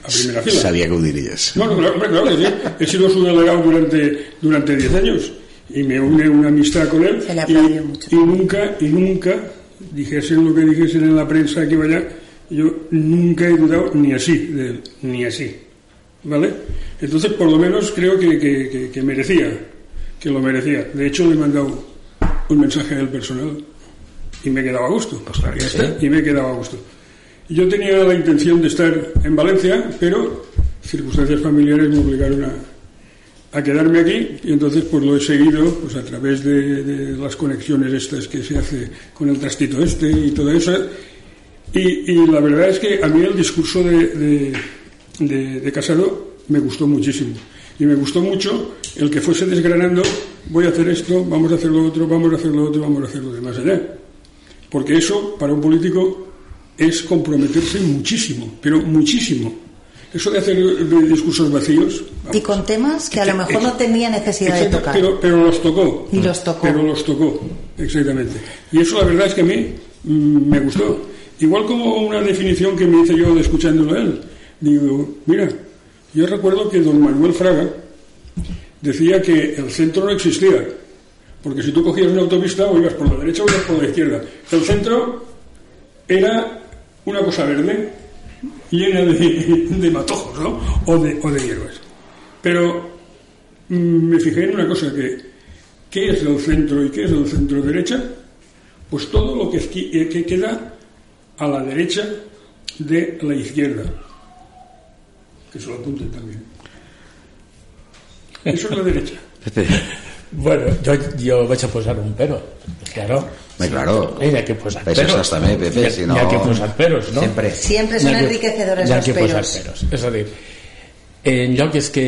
S2: a primera fila.
S1: Sabía que dirías.
S2: No, no, claro, claro que sí. He sido su delegado durante, durante 10 años y me une una amistad con él. Y, y, nunca, y nunca, dijesen lo que dijesen en la prensa que vaya, yo nunca he dudado ni así de él, ni así. ¿Vale? Entonces, por lo menos creo que, que, que merecía, que lo merecía. De hecho, le he mandado un mensaje al personal y me quedaba a gusto. Pues y me quedaba a gusto. Yo tenía la intención de estar en Valencia, pero circunstancias familiares me obligaron a, a quedarme aquí y entonces pues lo he seguido pues a través de, las conexiones estas que se hace con el trastito este y todo eso. Y, y la verdad es que a mí el discurso de, de, de Casado me gustó muchísimo. Y me gustó mucho el que fuese desgranando, voy a hacer esto, vamos a hacer lo otro, vamos a hacer lo otro, vamos a hacer lo demás allá. Porque eso, para un político, es comprometerse muchísimo, pero muchísimo. Eso de hacer discursos vacíos.
S4: y con temas que a lo mejor no tenía necesidad de tocar.
S2: Pero, pero, los tocó.
S4: Y los tocó.
S2: Pero los tocó, exactamente. Y eso la verdad es que a mí mm, me gustó. Igual como una definición que me hice yo escuchándolo a él. Digo, mira, yo recuerdo que don Manuel Fraga decía que el centro no existía, porque si tú cogías una autopista o ibas por la derecha o ibas por la izquierda. El centro era una cosa verde, llena *laughs* de, matojos, ¿no? O de, o de hierbas. Pero mm, me fijé en una cosa que, ¿qué es el centro y qué es el centro derecha? Pues todo lo que, eh, que queda a la derecha de la izquierda. Que se lo apunten también. Eso es la derecha.
S3: Bueno, jo, jo vaig a posar un pero. Claro.
S1: Bé, claro.
S3: Hi ha que posar
S1: peros. Això també, Pepe, si no...
S3: Hi ha que posar peros, no?
S4: Sempre. Siempre son enriquecedores
S3: los
S4: peros. Hi ha que
S3: posar peros. És a dir, en lloc és que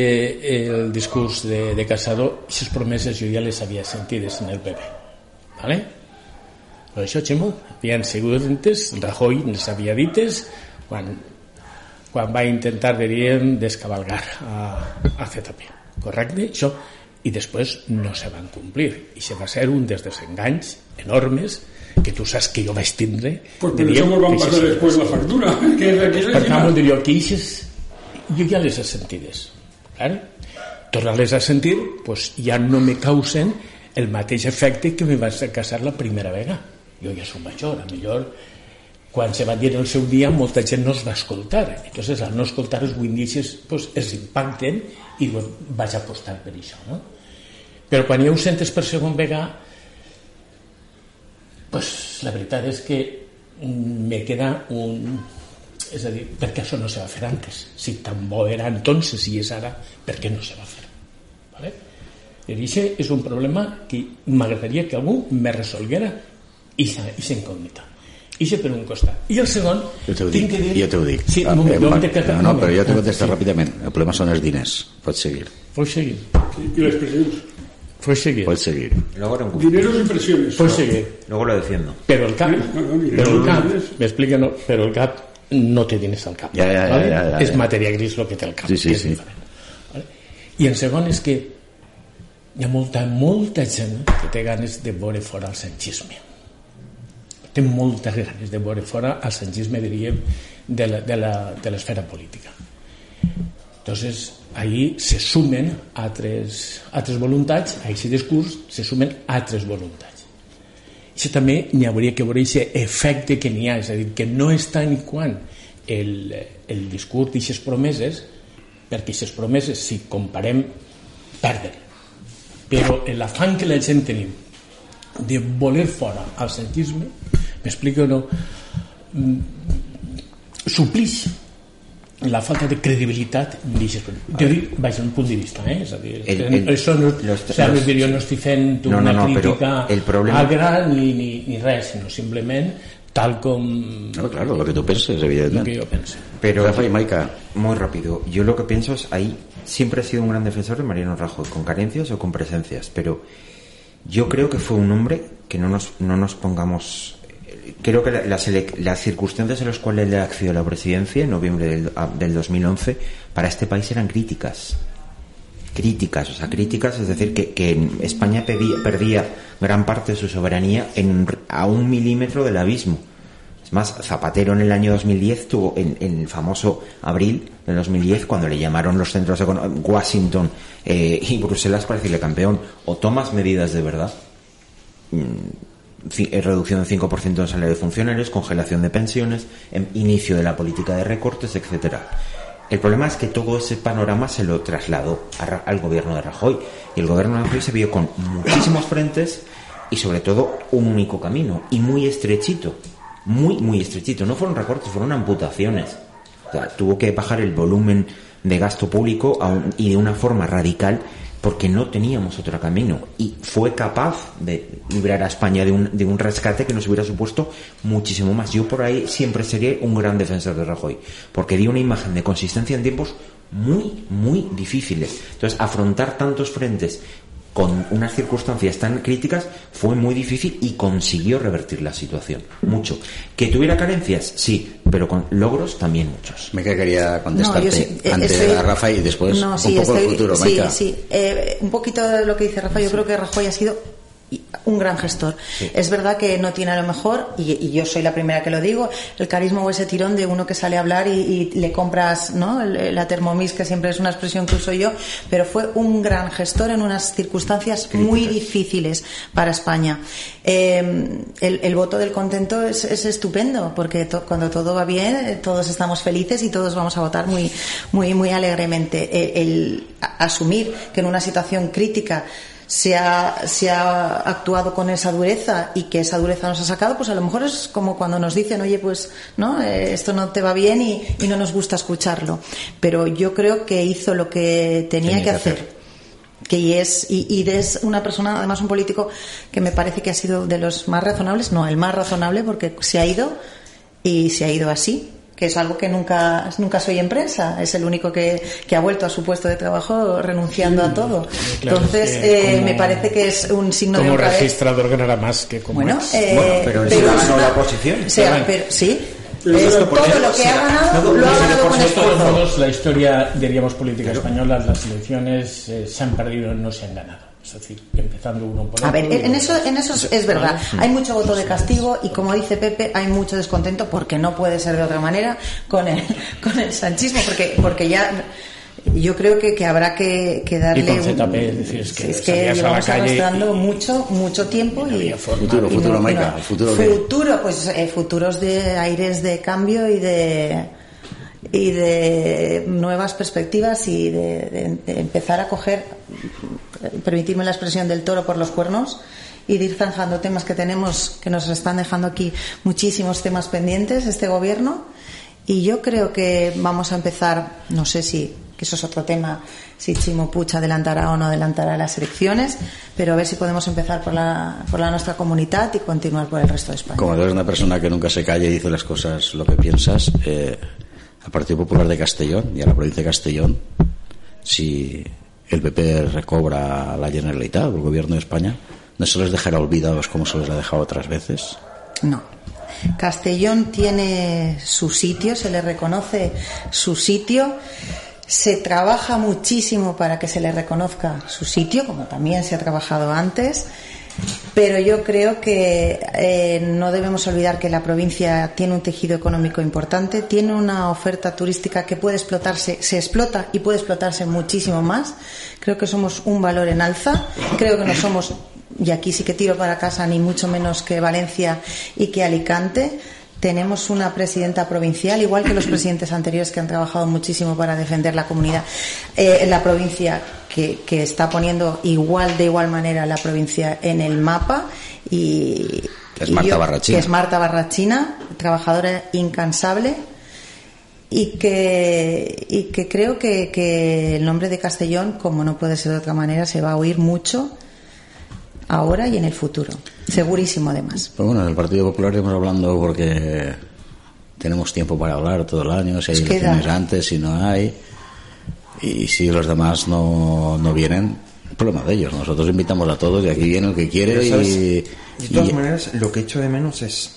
S3: el discurs de, de Casado, aquestes promeses jo ja les havia sentides en el PP. ¿vale? Però això, Ximo, havien sigut entes, Rajoy les havia dites quan, quan va intentar, diríem, descabalgar a, a ZP. Correcte? Això i després no se van complir. I se va ser un dels desenganys enormes que tu saps que jo vaig tindre
S2: pues per això ens van passar després la factura. *laughs* Que és, que és
S3: per tant diria que ixes? Jo ja les he sentides eh? tornar-les a sentir pues, ja no me causen el mateix efecte que me va casar la primera vegada jo ja som major, a millor quan se va dir el seu dia molta gent no es va escoltar. Entonces al no escoltar els windishes pues, es impacten i vaig apostar per això no? Però quan ja ho sentes per segon vegada pues, la veritat és que me queda un és a dir, per què això no se va fer antes si tan bo era entonces i és ara per què no se va fer vale? i això és un problema que m'agradaria que algú me resolguera i s'incògnita això per un costat. I el segon...
S1: Jo t'ho dic,
S3: dir...
S1: jo t'ho dic.
S3: Sí,
S1: ah,
S3: un moment,
S1: eh, no, no, però jo t'ho contesto sí. ràpidament. El problema són els diners. Pots seguir.
S3: Pots seguir.
S2: I les pressions.
S3: Puedes seguir.
S1: Puedes seguir.
S5: Luego era un
S2: Dinero y impresiones.
S3: Puedes seguir.
S5: Luego lo defiendo.
S3: Pero el CAP,
S2: no, no,
S3: pero el CAP, me explica, no, pero el CAP no té diners al cap.
S1: Ja, ja,
S3: ¿vale? és
S1: ja.
S3: matèria gris el que té el cap.
S1: Sí, sí,
S3: que és
S1: sí.
S3: diferent. ¿vale? I en segon és que hi ha molta, molta gent que té ganes de veure fora el sanchisme. Té moltes ganes de veure fora el sanchisme, diríem, de la- de la- de l'esfera política. Entonces, ahí se sumen altres, altres voluntats, a aquest discurs se sumen altres voluntats. Això també n'hi hauria que veure aquest efecte que n'hi ha, és a dir, que no és tant quan el, el discurs d'aquestes promeses, perquè aquestes promeses, si comparem, perden. Però l'afant que la gent tenim de voler fora al santisme, m'explico o no? mm, suplix la falta de credibilitat d'aixes vaja, un punt de vista eh? és a dir,
S5: El- el-
S3: això no,
S5: los-
S3: o sea,
S5: los-
S3: dir, jo no estic fent
S5: No,
S3: una
S5: no, no,
S3: crítica
S5: el problema-
S3: agra ni, ni, ni res sinó simplement tal com
S1: No, claro, lo que tú penses,
S3: el que
S1: evidentemente.
S3: jo penso
S5: Pero
S1: Rafa y Maika,
S5: Muy rápido. Yo lo que pienso es ahí siempre he sido un gran defensor de Mariano Rajoy, con carencias o con presencias, pero yo creo que fue un hombre que no nos, no nos pongamos. Creo que la- las, las circunstancias en las cuales le accedió la presidencia en noviembre del, a- del 2011 para este país eran críticas. Críticas, o sea, críticas, es decir, que, España perdía gran parte de su soberanía en, a un milímetro del abismo. Es más, Zapatero en el año 2010 tuvo, en, el famoso abril de 2010, cuando le llamaron los centros económicos, Washington eh, y Bruselas para decirle campeón, o tomas medidas de verdad, mm, reducción del 5% del salario de funcionarios, congelación de pensiones, em- inicio de la política de recortes, etcétera. El problema es que todo ese panorama se lo trasladó al gobierno de Rajoy. Y el gobierno de Rajoy se vio con muchísimos frentes y sobre todo un único camino y muy estrechito. Muy, muy estrechito. No fueron recortes, fueron amputaciones. O sea, tuvo que bajar el volumen de gasto público un- y de una forma radical porque no teníamos otro camino y fue capaz de librar a España de un, de un rescate que nos hubiera supuesto muchísimo más. Yo por ahí siempre seré un gran defensor de Rajoy porque dio una imagen de consistencia en tiempos muy, muy difíciles. Entonces, afrontar tantos frentes con unas circunstancias tan críticas fue muy difícil y consiguió revertir la situación. Mucho. ¿Que tuviera carencias? Sí, pero con logros también muchos.
S1: Maika quería contestarte
S4: yo sí, eh,
S1: antes
S4: estoy-
S1: a Rafa y después
S4: No,
S1: un
S4: sí,
S1: poco el
S4: estoy-
S1: futuro,
S4: sí,
S1: Maika.
S4: sí. Eh, un poquito de lo que dice Rafa, yo creo que Rajoy ha sido un gran gestor. Es verdad que no tiene a lo mejor, y, y yo soy la primera que lo digo, el carisma o ese tirón de uno que sale a hablar y, y le compras ¿no? La Thermomix, que siempre es una expresión que uso yo, pero fue un gran gestor en unas circunstancias muy difíciles para España. Eh, el, el voto del contento es, es estupendo, porque to- cuando todo va bien, eh, todos estamos felices y todos vamos a votar muy, muy, muy alegremente. El, el asumir que en una situación crítica se ha, se ha actuado con esa dureza y que esa dureza nos ha sacado, pues a lo mejor es como cuando nos dicen, oye, pues no, Eh, esto no te va bien y, y no nos gusta escucharlo. Pero yo creo que hizo lo que tenía,
S1: Tenía
S4: que
S1: que
S4: hacer.
S1: hacer.
S4: Que es, y, y es una persona, además un político que me parece que ha sido de los más razonables, no, el más razonable porque se ha ido y se ha ido así que es algo que nunca nunca soy en prensa es el único que, que ha vuelto a su puesto de trabajo renunciando a todo.
S3: claro,
S4: entonces
S3: es que
S4: eh,
S3: como-
S4: me parece que es un signo de
S3: como registrador ganará más que como
S4: bueno,
S3: ex.
S4: eh,
S5: Bueno, pero
S4: es una-
S5: la
S4: o sea, pero, sí
S2: Pero
S4: todo
S2: por
S4: lo que ha ganado lo ha ganado con
S3: de todos
S4: esfuerzo.
S3: modos, la historia, diríamos, política española, las elecciones eh, se han perdido, no se han ganado. Es decir, empezando uno por
S4: A ver, en eso, en eso es, es verdad. Hay mucho voto de castigo y como dice Pepe, hay mucho descontento porque no puede ser de otra manera con el, *laughs* con el sanchismo, porque, porque ya yo creo que, que habrá que, que darle.
S3: Y con
S4: un-
S3: ZP, es decir, es que
S4: es
S3: salías a la
S4: llevamos
S3: calle
S4: arrastrando
S3: y-
S4: mucho, mucho tiempo y.
S1: Futuro,
S4: y
S1: futuro,
S4: no-
S1: el futuro
S4: Futuro, pues eh, futuros de aires de cambio y de y de nuevas perspectivas y de, empezar a coger, permitirme la expresión del toro por los cuernos y de ir zanjando temas que tenemos, que nos están dejando aquí muchísimos temas pendientes este gobierno. Y yo creo que vamos a empezar, no sé si, que eso es otro tema, si Chimo Puig adelantará o no adelantará las elecciones, pero a ver si podemos empezar por la, por la nuestra comunidad y continuar por el resto de España.
S1: Como eres una persona que nunca se calla y dice las cosas lo que piensas, eh, al Partido Popular de Castellón y a la provincia de Castellón, si el PP recobra la Generalitat, el gobierno de España, ¿no se les dejará olvidados como se les ha dejado otras veces?
S4: No. Castellón tiene su sitio, se le reconoce su sitio, se trabaja muchísimo para que se le reconozca su sitio, como también se ha trabajado antes, pero yo creo que eh, no debemos olvidar que la provincia tiene un tejido económico importante, tiene una oferta turística que puede explotarse, se explota y puede explotarse muchísimo más. Creo que somos un valor en alza, creo que no somos y aquí sí que tiro para casa ni mucho menos que Valencia y que Alicante. Tenemos una presidenta provincial, igual que los *coughs* presidentes anteriores que han trabajado muchísimo para defender la comunidad, eh, la provincia que, que está poniendo igual de igual manera la provincia en el mapa y,
S1: Es Marta
S4: Y yo-
S1: Barrachina.
S4: Que es Marta Barrachina, trabajadora incansable y que, y que creo que, que el nombre de Castellón, como no puede ser de otra manera, se va a oír mucho ahora y en el futuro. Segurísimo, además.
S1: Pues bueno, en el Partido Popular iremos hablando porque tenemos tiempo para hablar todo el año, si hay elecciones antes, si no hay. Y si los demás no, no vienen, problema de ellos. Nosotros invitamos a todos y aquí viene el que quiere y,
S5: De todas
S1: y-
S5: maneras, lo que echo de menos es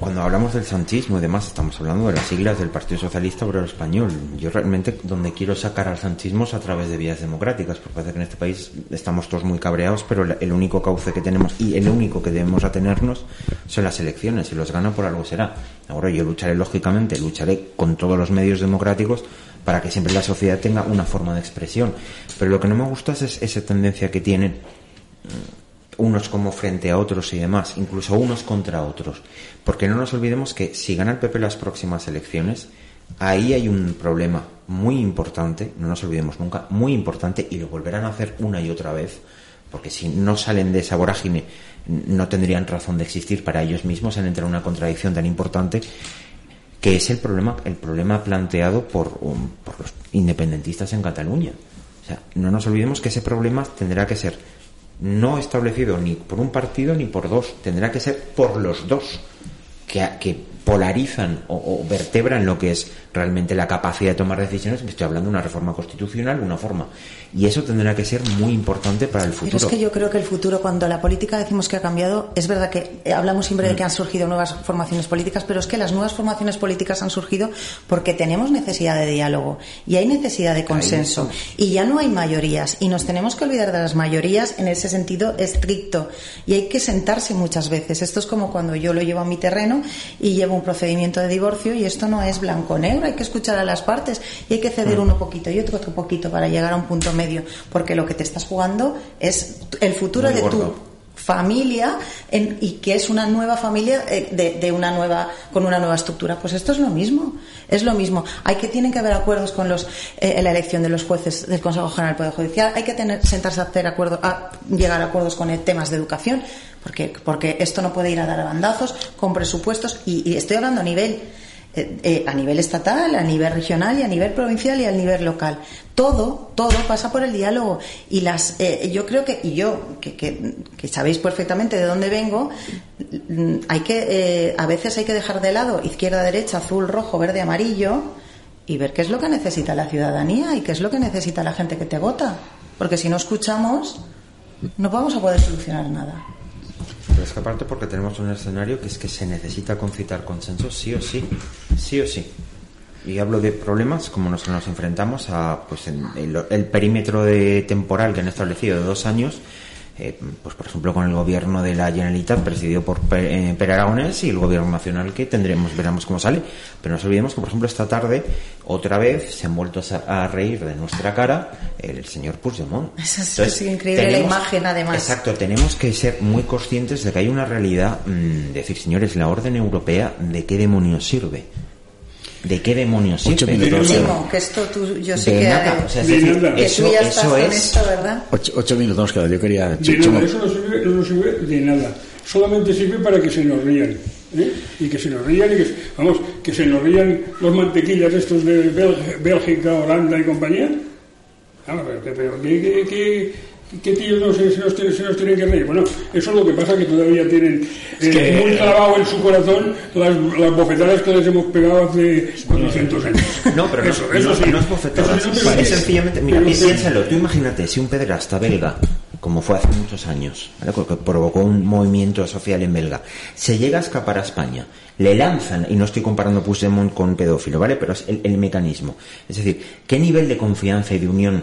S5: cuando hablamos del sanchismo y demás, estamos hablando de las siglas del Partido Socialista Obrero Español. Yo realmente donde quiero sacar al sanchismo es a través de vías democráticas, porque parece que en este país estamos todos muy cabreados, pero el único cauce que tenemos y el único que debemos atenernos son las elecciones, y los gana por algo será. Ahora yo lucharé lógicamente, lucharé con todos los medios democráticos para que siempre la sociedad tenga una forma de expresión. Pero lo que no me gusta es esa tendencia que tienen unos como frente a otros y demás, incluso unos contra otros. Porque no nos olvidemos que si gana el PP las próximas elecciones, ahí hay un problema muy importante, no nos olvidemos nunca, muy importante, y lo volverán a hacer una y otra vez, porque si no salen de esa vorágine, no tendrían razón de existir para ellos mismos, han entrado en una contradicción tan importante que es el problema, el problema planteado por, um, por los independentistas en Cataluña. O sea, no nos olvidemos que ese problema tendrá que ser no establecido ni por un partido ni por dos, tendrá que ser por los dos, que, que polarizan o, o vertebran lo que es realmente la capacidad de tomar decisiones. Estoy hablando de una reforma constitucional, una forma. Y eso tendrá que ser muy importante para el futuro.
S4: Pero es que yo creo que el futuro, cuando la política decimos que ha cambiado, es verdad que eh, hablamos siempre
S5: Mm.
S4: de que han surgido nuevas formaciones políticas, pero es que las nuevas formaciones políticas han surgido porque tenemos necesidad de diálogo y hay necesidad de consenso. Y ya no hay mayorías y nos tenemos que olvidar de las mayorías en ese sentido estricto. Y hay que sentarse muchas veces. Esto es como cuando yo lo llevo a mi terreno y llevo un procedimiento de divorcio y esto no es blanco-negro, hay que escuchar a las partes y hay que ceder
S5: Mm.
S4: uno poquito y otro otro poquito para llegar a un punto medio, porque lo que te estás jugando es el futuro
S5: Muy
S4: de
S5: gordo.
S4: tu familia en- y que es una nueva familia eh, de, de una nueva con una nueva estructura. Pues esto es lo mismo es lo mismo. Hay que tienen que haber acuerdos con los eh, la elección de los jueces del Consejo General del Poder Judicial. Hay que tener sentarse a hacer acuerdos a llegar a acuerdos con temas de educación porque porque esto no puede ir a dar a bandazos con presupuestos y, y estoy hablando a nivel eh, eh, a nivel estatal, a nivel regional y a nivel provincial y a nivel local. Todo, todo pasa por el diálogo. Y las, eh, yo creo que, y yo, que, que, que sabéis perfectamente de dónde vengo, mm, hay que, eh, a veces hay que dejar de lado izquierda, derecha, azul, rojo, verde, amarillo y ver qué es lo que necesita la ciudadanía y qué es lo que necesita la gente que te vota. Porque si no escuchamos, no vamos a poder solucionar nada.
S5: Pero es que aparte porque tenemos un escenario que es que se necesita concitar consensos sí o sí, sí o sí. Y hablo de problemas como nos, nos enfrentamos a pues en el, el perímetro de temporal que han establecido de dos años, eh, pues por ejemplo con el gobierno de la Generalitat presidido por eh, Aragonés y el gobierno nacional que tendremos, veremos cómo sale. Pero no nos olvidemos que por ejemplo esta tarde otra vez se han vuelto a, a reír de nuestra cara el señor Puigdemont.
S4: Eso es- es increíble la imagen, además.
S5: Exacto, tenemos que ser muy conscientes de que hay una realidad, mm, decir, señores, la orden europea, ¿de qué demonios sirve? ¿De qué demonios
S1: Ocho
S5: sirve?
S1: minutos.
S5: O sea,
S4: Primo, que esto tú, yo sé
S5: de
S4: que,
S5: nada, o sea, es
S2: De
S5: decir,
S2: nada.
S5: eso,
S4: tú ya estás
S5: eso
S4: con
S5: es...
S4: esto, ¿verdad?
S1: Ocho, ocho minutos nos quedan. Yo quería...
S2: De nada, eso no sirve, no sirve de nada. Solamente sirve para que se nos rían. ¿eh? Y que se nos rían y que, vamos, que se nos rían los mantequillas estos de Bélgica, Bélgica, Holanda y compañía. Vamos, pero, pero, pero ¿qué, qué, qué, qué tíos no se, se nos tienen, se nos tienen que reír? Bueno, eso es lo que pasa, que todavía tienen eh,
S3: que-
S2: muy clavado en su corazón las, las bofetadas que les hemos pegado hace 400 años.
S5: No, pero no,
S2: eso,
S5: no,
S2: eso sí.
S5: no es bofetada.
S2: Eso sí, pero
S5: es sencillamente, mira,
S2: Pero
S5: piénsalo, tú imagínate si un pederasta belga, como fue hace muchos años, ¿vale? que provocó un movimiento social en belga, se llega a escapar a España, le lanzan, y no estoy comparando Puigdemont con pedófilo, ¿vale? Pero es el, el mecanismo. Es decir, ¿qué nivel de confianza y de unión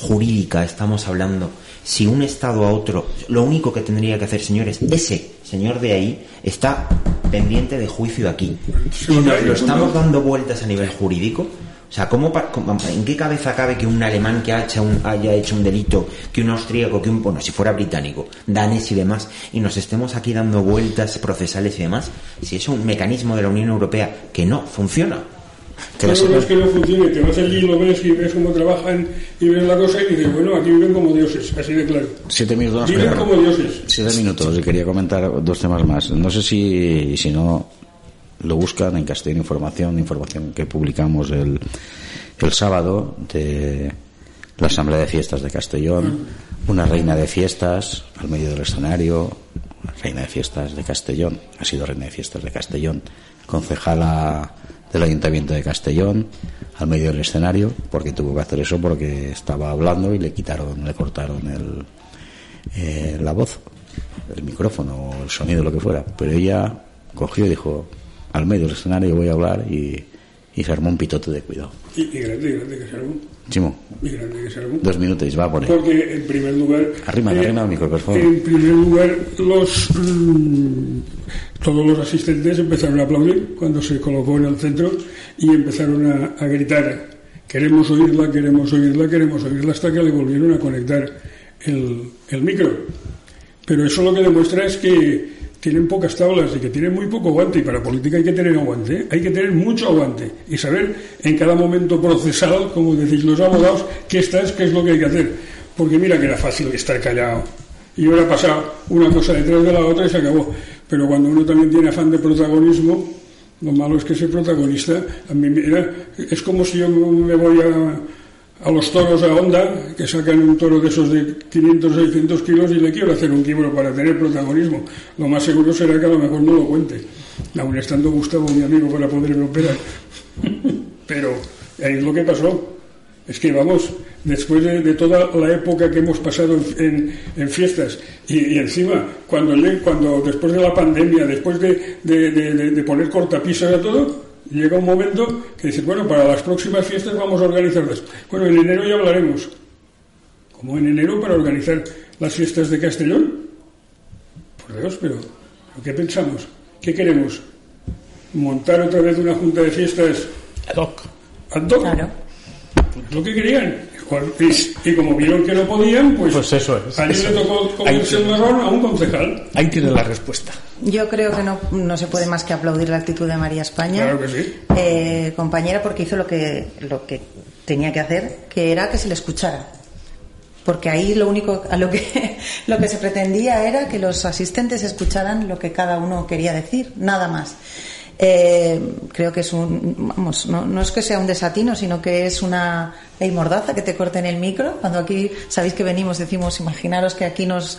S5: jurídica estamos hablando si un Estado a otro, lo único que tendría que hacer, señores, ese señor de ahí está pendiente de juicio aquí. Y nos lo estamos dando vueltas a nivel jurídico. O sea, ¿cómo, pa- cómo- ¿en qué cabeza cabe que un alemán que haya hecho, un, haya hecho un delito, que un austríaco, que un, bueno, si fuera británico, danés y demás, y nos estemos aquí dando vueltas procesales y demás? Si es un mecanismo de la Unión Europea que no funciona.
S1: Que
S2: Pero no es que no funcione, te vas allí, lo ves y ves cómo trabajan y ves la cosa y dices, bueno, aquí viven como dioses, así de claro.
S1: Siete minutos
S2: Viven como dioses.
S1: Siete minutos y quería comentar dos temas más. No sé si, si no lo buscan en Castellón Información, información que publicamos el, el sábado de la Asamblea de Fiestas de Castellón, una reina de fiestas al medio del escenario, reina de fiestas de Castellón, ha sido reina de fiestas de Castellón, concejala del Ayuntamiento de Castellón al medio del escenario, porque tuvo que hacer eso porque estaba hablando y le quitaron, le cortaron el, eh, la voz, el micrófono el sonido, lo que fuera. Pero ella cogió y dijo, al medio del escenario voy a hablar y, y se armó un pitote de cuidado.
S2: Y, y grande, grande que.
S1: Chimo,
S2: Y grande que se armó.
S1: dos minutos, va a poner.
S2: Porque en primer lugar. eh,
S1: Arrima, arrima el micro, por favor.
S2: En primer lugar, los mm, todos los asistentes empezaron a aplaudir cuando se colocó en el centro y empezaron a, a gritar: Queremos oírla, queremos oírla, queremos oírla, hasta que le volvieron a conectar el, el micro. Pero eso lo que demuestra es que tienen pocas tablas y que tienen muy poco aguante. Y para política hay que tener aguante, ¿eh? hay que tener mucho aguante y saber en cada momento procesal, como decís los abogados, qué estás, qué es lo que hay que hacer. Porque mira que era fácil estar callado y ahora pasado una cosa detrás de la otra y se acabó. Pero cuando uno también tiene afán de protagonismo, lo malo es que ese protagonista, a mí era- es como si yo me voy a, a los toros a Honda, que sacan un toro de esos de 500 o 600 kilos y le quiero hacer un quibro para tener protagonismo. Lo más seguro será que a lo mejor no lo cuente, aún estando Gustavo mi amigo para poderme operar. *laughs* Pero ahí es lo que pasó. Es que vamos, después de, toda la época que hemos pasado en, fiestas y, encima, cuando, cuando después de la pandemia, después de, de- de- de- de poner cortapisas a todo, llega un momento que dices, bueno, para las próximas fiestas vamos a organizarlas. Bueno, en enero ya hablaremos. ¿Cómo en enero para organizar las fiestas de Castellón? Por Dios, pero ¿pero ¿qué pensamos? ¿Qué queremos? ¿Montar otra vez una junta de fiestas
S3: Ad hoc.
S2: ad hoc?
S4: Claro.
S2: lo que querían. Y, y como vieron que no podían, pues,
S3: Pues eso es,
S2: a él
S3: eso
S2: le tocó comerse el marrón a un concejal.
S3: Ahí tienes la respuesta.
S4: Yo creo que no, no se puede más que aplaudir la actitud de María España,
S2: Claro que sí.
S4: eh, compañera, porque hizo lo que, lo que tenía que hacer, que era que se le escuchara. Porque ahí lo único a lo que, *laughs* lo que se pretendía era que los asistentes escucharan lo que cada uno quería decir, nada más. Eh, creo que es un, vamos, no, no es que sea un desatino, sino que es una ley mordaza que te corten el micro. Cuando aquí sabéis que venimos, decimos, imaginaros que aquí nos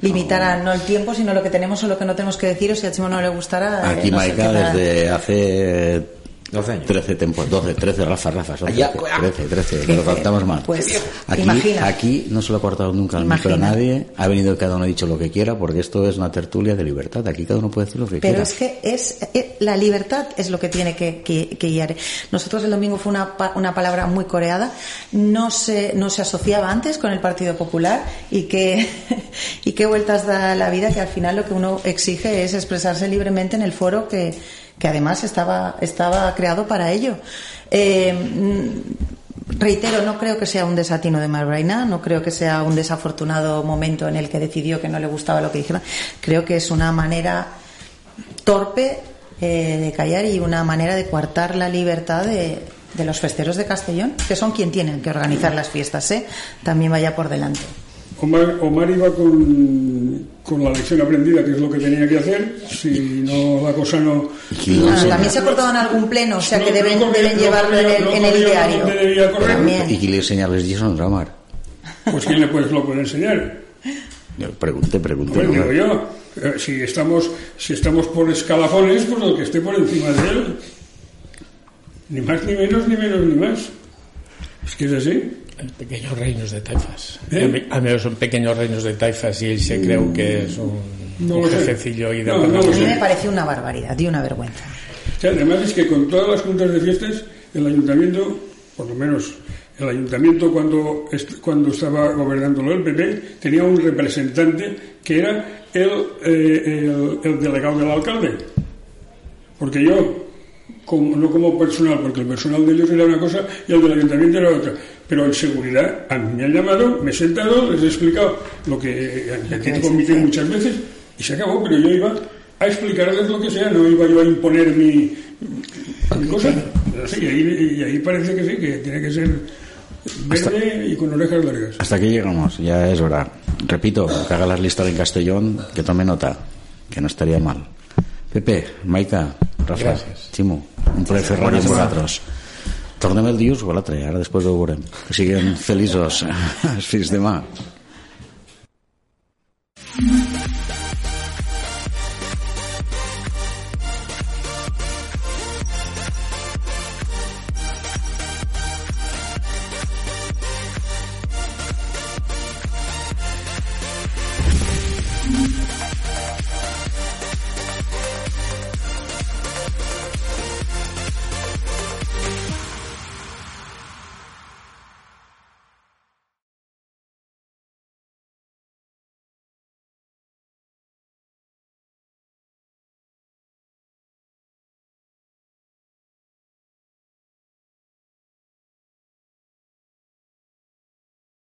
S4: limitaran no el tiempo, sino lo que tenemos o lo que no tenemos que decir, o si a Chimo no le gustará. eh,
S1: Aquí
S4: no qué nada.
S1: desde hace
S5: 12 años.
S1: 13 temporadas, 12, 13, Rafa, Rafa, son
S5: Allá,
S1: 13, 13, 13, que lo faltamos más.
S4: Pues,
S1: aquí,
S4: imagina.
S1: aquí no se lo ha cortado nunca el micro a nadie, ha venido cada uno ha dicho lo que quiera, porque esto es una tertulia de libertad, aquí cada uno puede decir lo que
S4: Pero
S1: quiera.
S4: es que es eh, la libertad es lo que tiene que, que, que guiar. Nosotros el domingo fue una, una palabra muy coreada, no se, no se asociaba antes con el Partido Popular y que *laughs* y qué vueltas da la vida que al final lo que uno exige es expresarse libremente en el foro que, que además estaba, estaba creado para ello. Eh, Reitero, no creo que sea un desatino de Marbraina, no creo que sea un desafortunado momento en el que decidió que no le gustaba lo que dijera. Creo que es una manera torpe eh, de callar y una manera de coartar la libertad de, de los festeros de Castellón, que son quien tienen que organizar las fiestas, ¿eh? También vaya por delante.
S2: Omar, Omar iba con, con la lección aprendida, que es lo que tenía que hacer. Si no, la cosa no.
S4: Ah, también se ha cortado en algún pleno, o sea que deben,
S2: no corría-
S4: deben
S2: no
S4: llevarlo en el, en
S2: debía correr.
S4: También.
S1: ¿Y quién le enseñarles Jason Ramar?
S2: Pues quién le puede, lo puede enseñar.
S1: Yo pregunté, pregunté.
S2: Pues digo yo, eh, si estamos, si estamos por escalafones, pues lo que esté por encima de él. Ni más, ni menos, ni menos, ni más. Es que es así.
S3: Pequeños reinos de taifas.
S2: ¿Eh?
S3: A mí son pequeños reinos de taifas y él se cree que es un,
S2: No
S3: un jefecillo y de
S2: No, no
S4: A mí me pareció una barbaridad y una vergüenza.
S2: O sea, además es que con todas las juntas de fiestas, el ayuntamiento, por lo menos el ayuntamiento cuando, est- cuando estaba gobernándolo el PP, tenía un representante que era el, eh, el, el delegado del alcalde. Porque yo, como- no como personal, porque el personal de ellos era una cosa y el del ayuntamiento era otra, pero en seguridad a mí me han llamado, me he sentado, les he explicado lo que eh, aquí te comité muchas veces y se acabó, pero yo iba a explicarles lo que sea, no iba yo a imponer mi, mi cosa. Sí, y, ahí, y ahí parece que sí, que tiene que ser verde y con orejas largas.
S1: Hasta aquí llegamos, ya es hora. Repito, que haga las listas en Castellón, que tome nota, que no estaría mal. Pepe, Maica, Rafa,
S3: Gràcies.
S1: Ximo, un amb vosaltres. Tornem el dius o l'altre, ara després ho veurem. Que siguem feliços. Fins demà. Thank you.